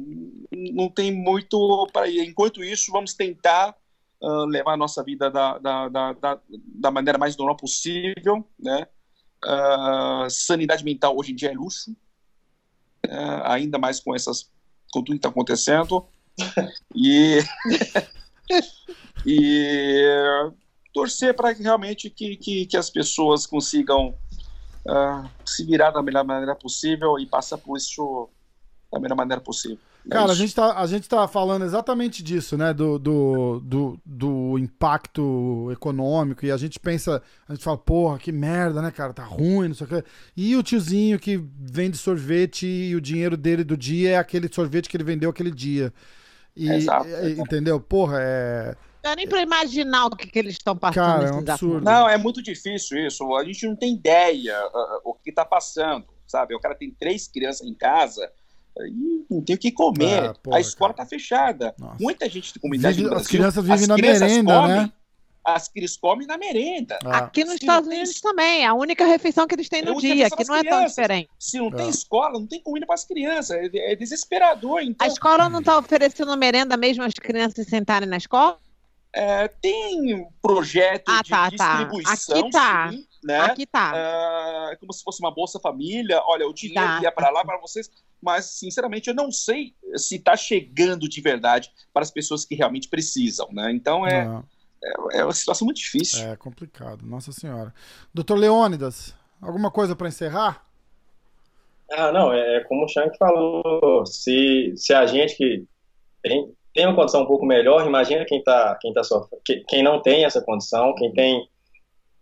Não tem muito para ir. Enquanto isso, vamos tentar uh, levar a nossa vida da, da, da, da, da maneira mais normal possível, né? Uh, sanidade mental hoje em dia é luxo, ainda mais com essas com tudo que está acontecendo e e torcer para que realmente que, que, que, as pessoas consigam uh, se virar da melhor maneira possível e passar por isso da melhor maneira possível. É Cara, a gente, tá, a gente tá falando exatamente disso, né? Do, do, do, do, impacto econômico. E a gente pensa, a gente fala, porra, que merda, né, cara? Tá ruim, não sei o que. E o tiozinho que vende sorvete e o dinheiro dele do dia é aquele sorvete que ele vendeu aquele dia. E, Exato. entendeu? Porra, é. Não dá nem pra imaginar o que, que eles estão passando. Cara, é um absurdo. Não, é muito difícil isso. A gente não tem ideia uh, o que tá passando. sabe? O cara tem três crianças em casa e não tem o que comer. Ah, porra, a escola cara. tá fechada. Nossa. Muita gente de comunidade Vive- no as Brasil, crianças vivem as na crianças merenda, comem, né? As crianças comem na merenda. Ah, Aqui nos Estados tem- Unidos também, a única refeição que eles têm É no dia, que não é tão diferente. Se não tem É. escola, não tem comida para as crianças. É, é desesperador. Então, A escola não está oferecendo merenda mesmo às crianças sentarem na escola? é, tem projeto Ah, de tá, tá. distribuição, Aqui tá. sim, né? Aqui tá. É, como se fosse uma Bolsa Família. Olha, o dinheiro Tá. ia para lá para vocês, mas sinceramente eu não sei se está chegando de verdade para as pessoas que realmente precisam, né? Então é, não, é uma situação muito difícil. é complicado, nossa senhora. Doutor Leônidas, alguma coisa para encerrar? Ah, não, é como o Shank falou, se, se a gente que tem, tem uma condição um pouco melhor, imagina quem tá, quem tá sofrendo, que- quem não tem essa condição, quem tem,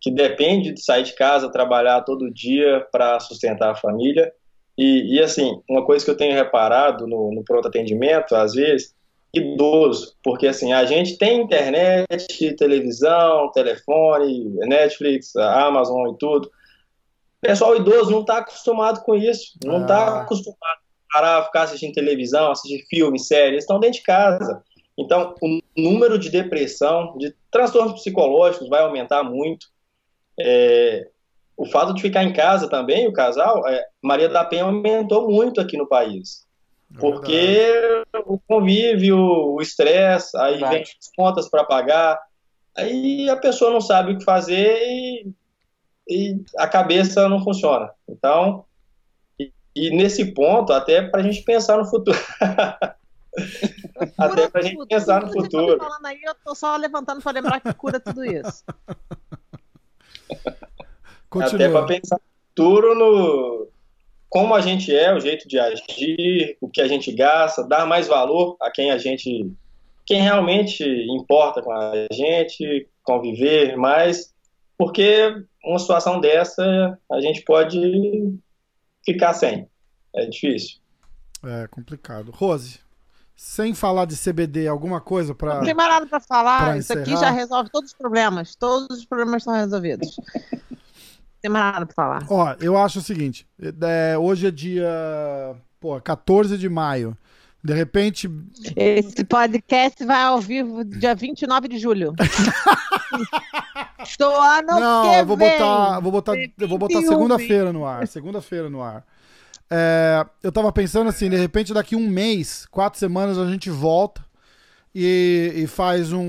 que depende de sair de casa, trabalhar todo dia para sustentar a família. E, e, assim, uma coisa que eu tenho reparado no, no pronto atendimento, às vezes, idoso, porque assim, a gente tem internet, televisão, telefone, Netflix, Amazon e tudo. O pessoal idoso não está acostumado com isso, não está Ah. acostumado a parar, ficar assistindo televisão, assistir filme, série, eles estão dentro de casa. Então, o número de depressão, de transtornos psicológicos vai aumentar muito. É, o fato de ficar em casa também, o casal, é, Maria da Penha aumentou muito aqui no país. É Porque o convívio, o estresse, aí Verdade. vem as contas para pagar, aí a pessoa não sabe o que fazer e, e a cabeça não funciona. Então, e, e nesse ponto, até para a gente pensar no futuro. até para a gente Tudo, pensar no futuro. aí, eu tô só levantando para lembrar que cura tudo isso. Até para Continua. pensar no futuro, no como a gente é, o jeito de agir, o que a gente gasta, dar mais valor a quem a gente, quem realmente importa com a gente, conviver mais, porque uma situação dessa a gente pode ficar sem. É difícil. É complicado. Rose, sem falar de CBD, alguma coisa para Não tem mais nada para falar, isso aqui já resolve todos os problemas. Todos os problemas estão resolvidos. Não tem mais nada para falar. Ó, eu acho o seguinte: é, hoje é dia pô, 14 de maio. De repente, Esse podcast vai ao vivo dia 29 de julho. Estou ano não, que eu vou vem. botar, vou botar, eu vou botar 21, segunda-feira no ar. Segunda-feira no ar. É, eu tava pensando assim, de repente daqui um mês, quatro semanas a gente volta e, e faz um,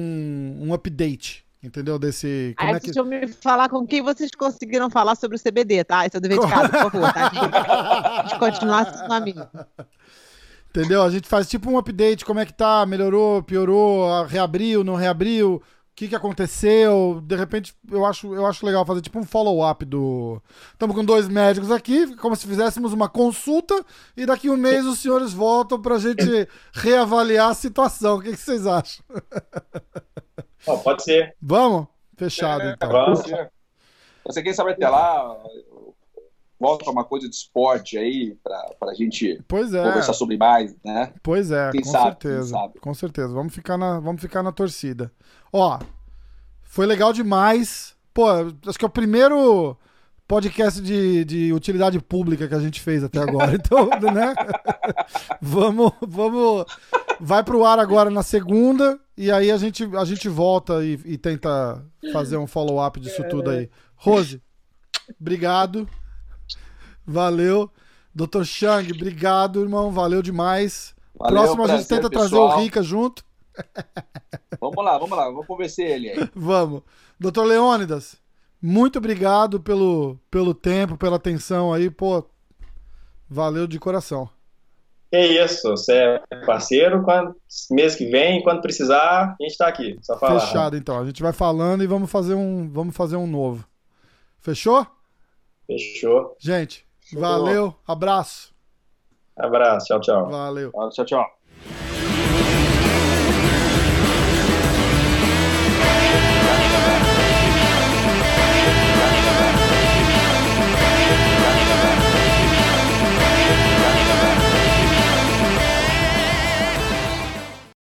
um update, entendeu? Desse como Aí é que deixa eu me falar com quem vocês conseguiram falar sobre o CBD, tá? Esse é dever de casa, por favor, tá? A gente continuar a mim. Entendeu? A gente faz tipo um update, como é que tá, melhorou, piorou, reabriu, não reabriu, o que que aconteceu. De repente, eu acho, eu acho legal fazer tipo um follow-up do. Estamos com dois médicos aqui, como se fizéssemos uma consulta, e daqui um mês os senhores voltam pra gente reavaliar a situação. O que, que vocês acham? Bom, pode ser. Vamos? Fechado, É, então. Vamos. Você, você quem sabe até lá, volta uma coisa de esporte aí, para a gente Pois é. conversar sobre mais, né? Pois é, Quem com sabe, quem certeza. sabe. Com certeza. Vamos ficar, na, vamos ficar na torcida. Ó, foi legal demais. Pô, acho que é o primeiro podcast de, de utilidade pública que a gente fez até agora. Então, né? vamos, vamos. Vai pro ar agora na segunda e aí a gente, a gente volta e, e tenta fazer um follow-up disso tudo aí. Rose, obrigado. Valeu. Dr. Chang, obrigado, irmão. Valeu demais. Valeu, Próximo a gente prazer, tenta trazer pessoal. o Rica junto. Vamos lá, vamos lá, vamos convencer ele aí. Vamos. Doutor Leônidas, muito obrigado pelo, pelo tempo, pela atenção aí. Pô, valeu de coração. É isso, você é parceiro, quando, mês que vem, quando precisar, a gente tá aqui, só falar. Fechado, então. A gente vai falando e vamos fazer um, vamos fazer um novo. Fechou? Fechou. Gente, valeu. Abraço. Abraço, tchau, tchau. Valeu. Tchau, tchau.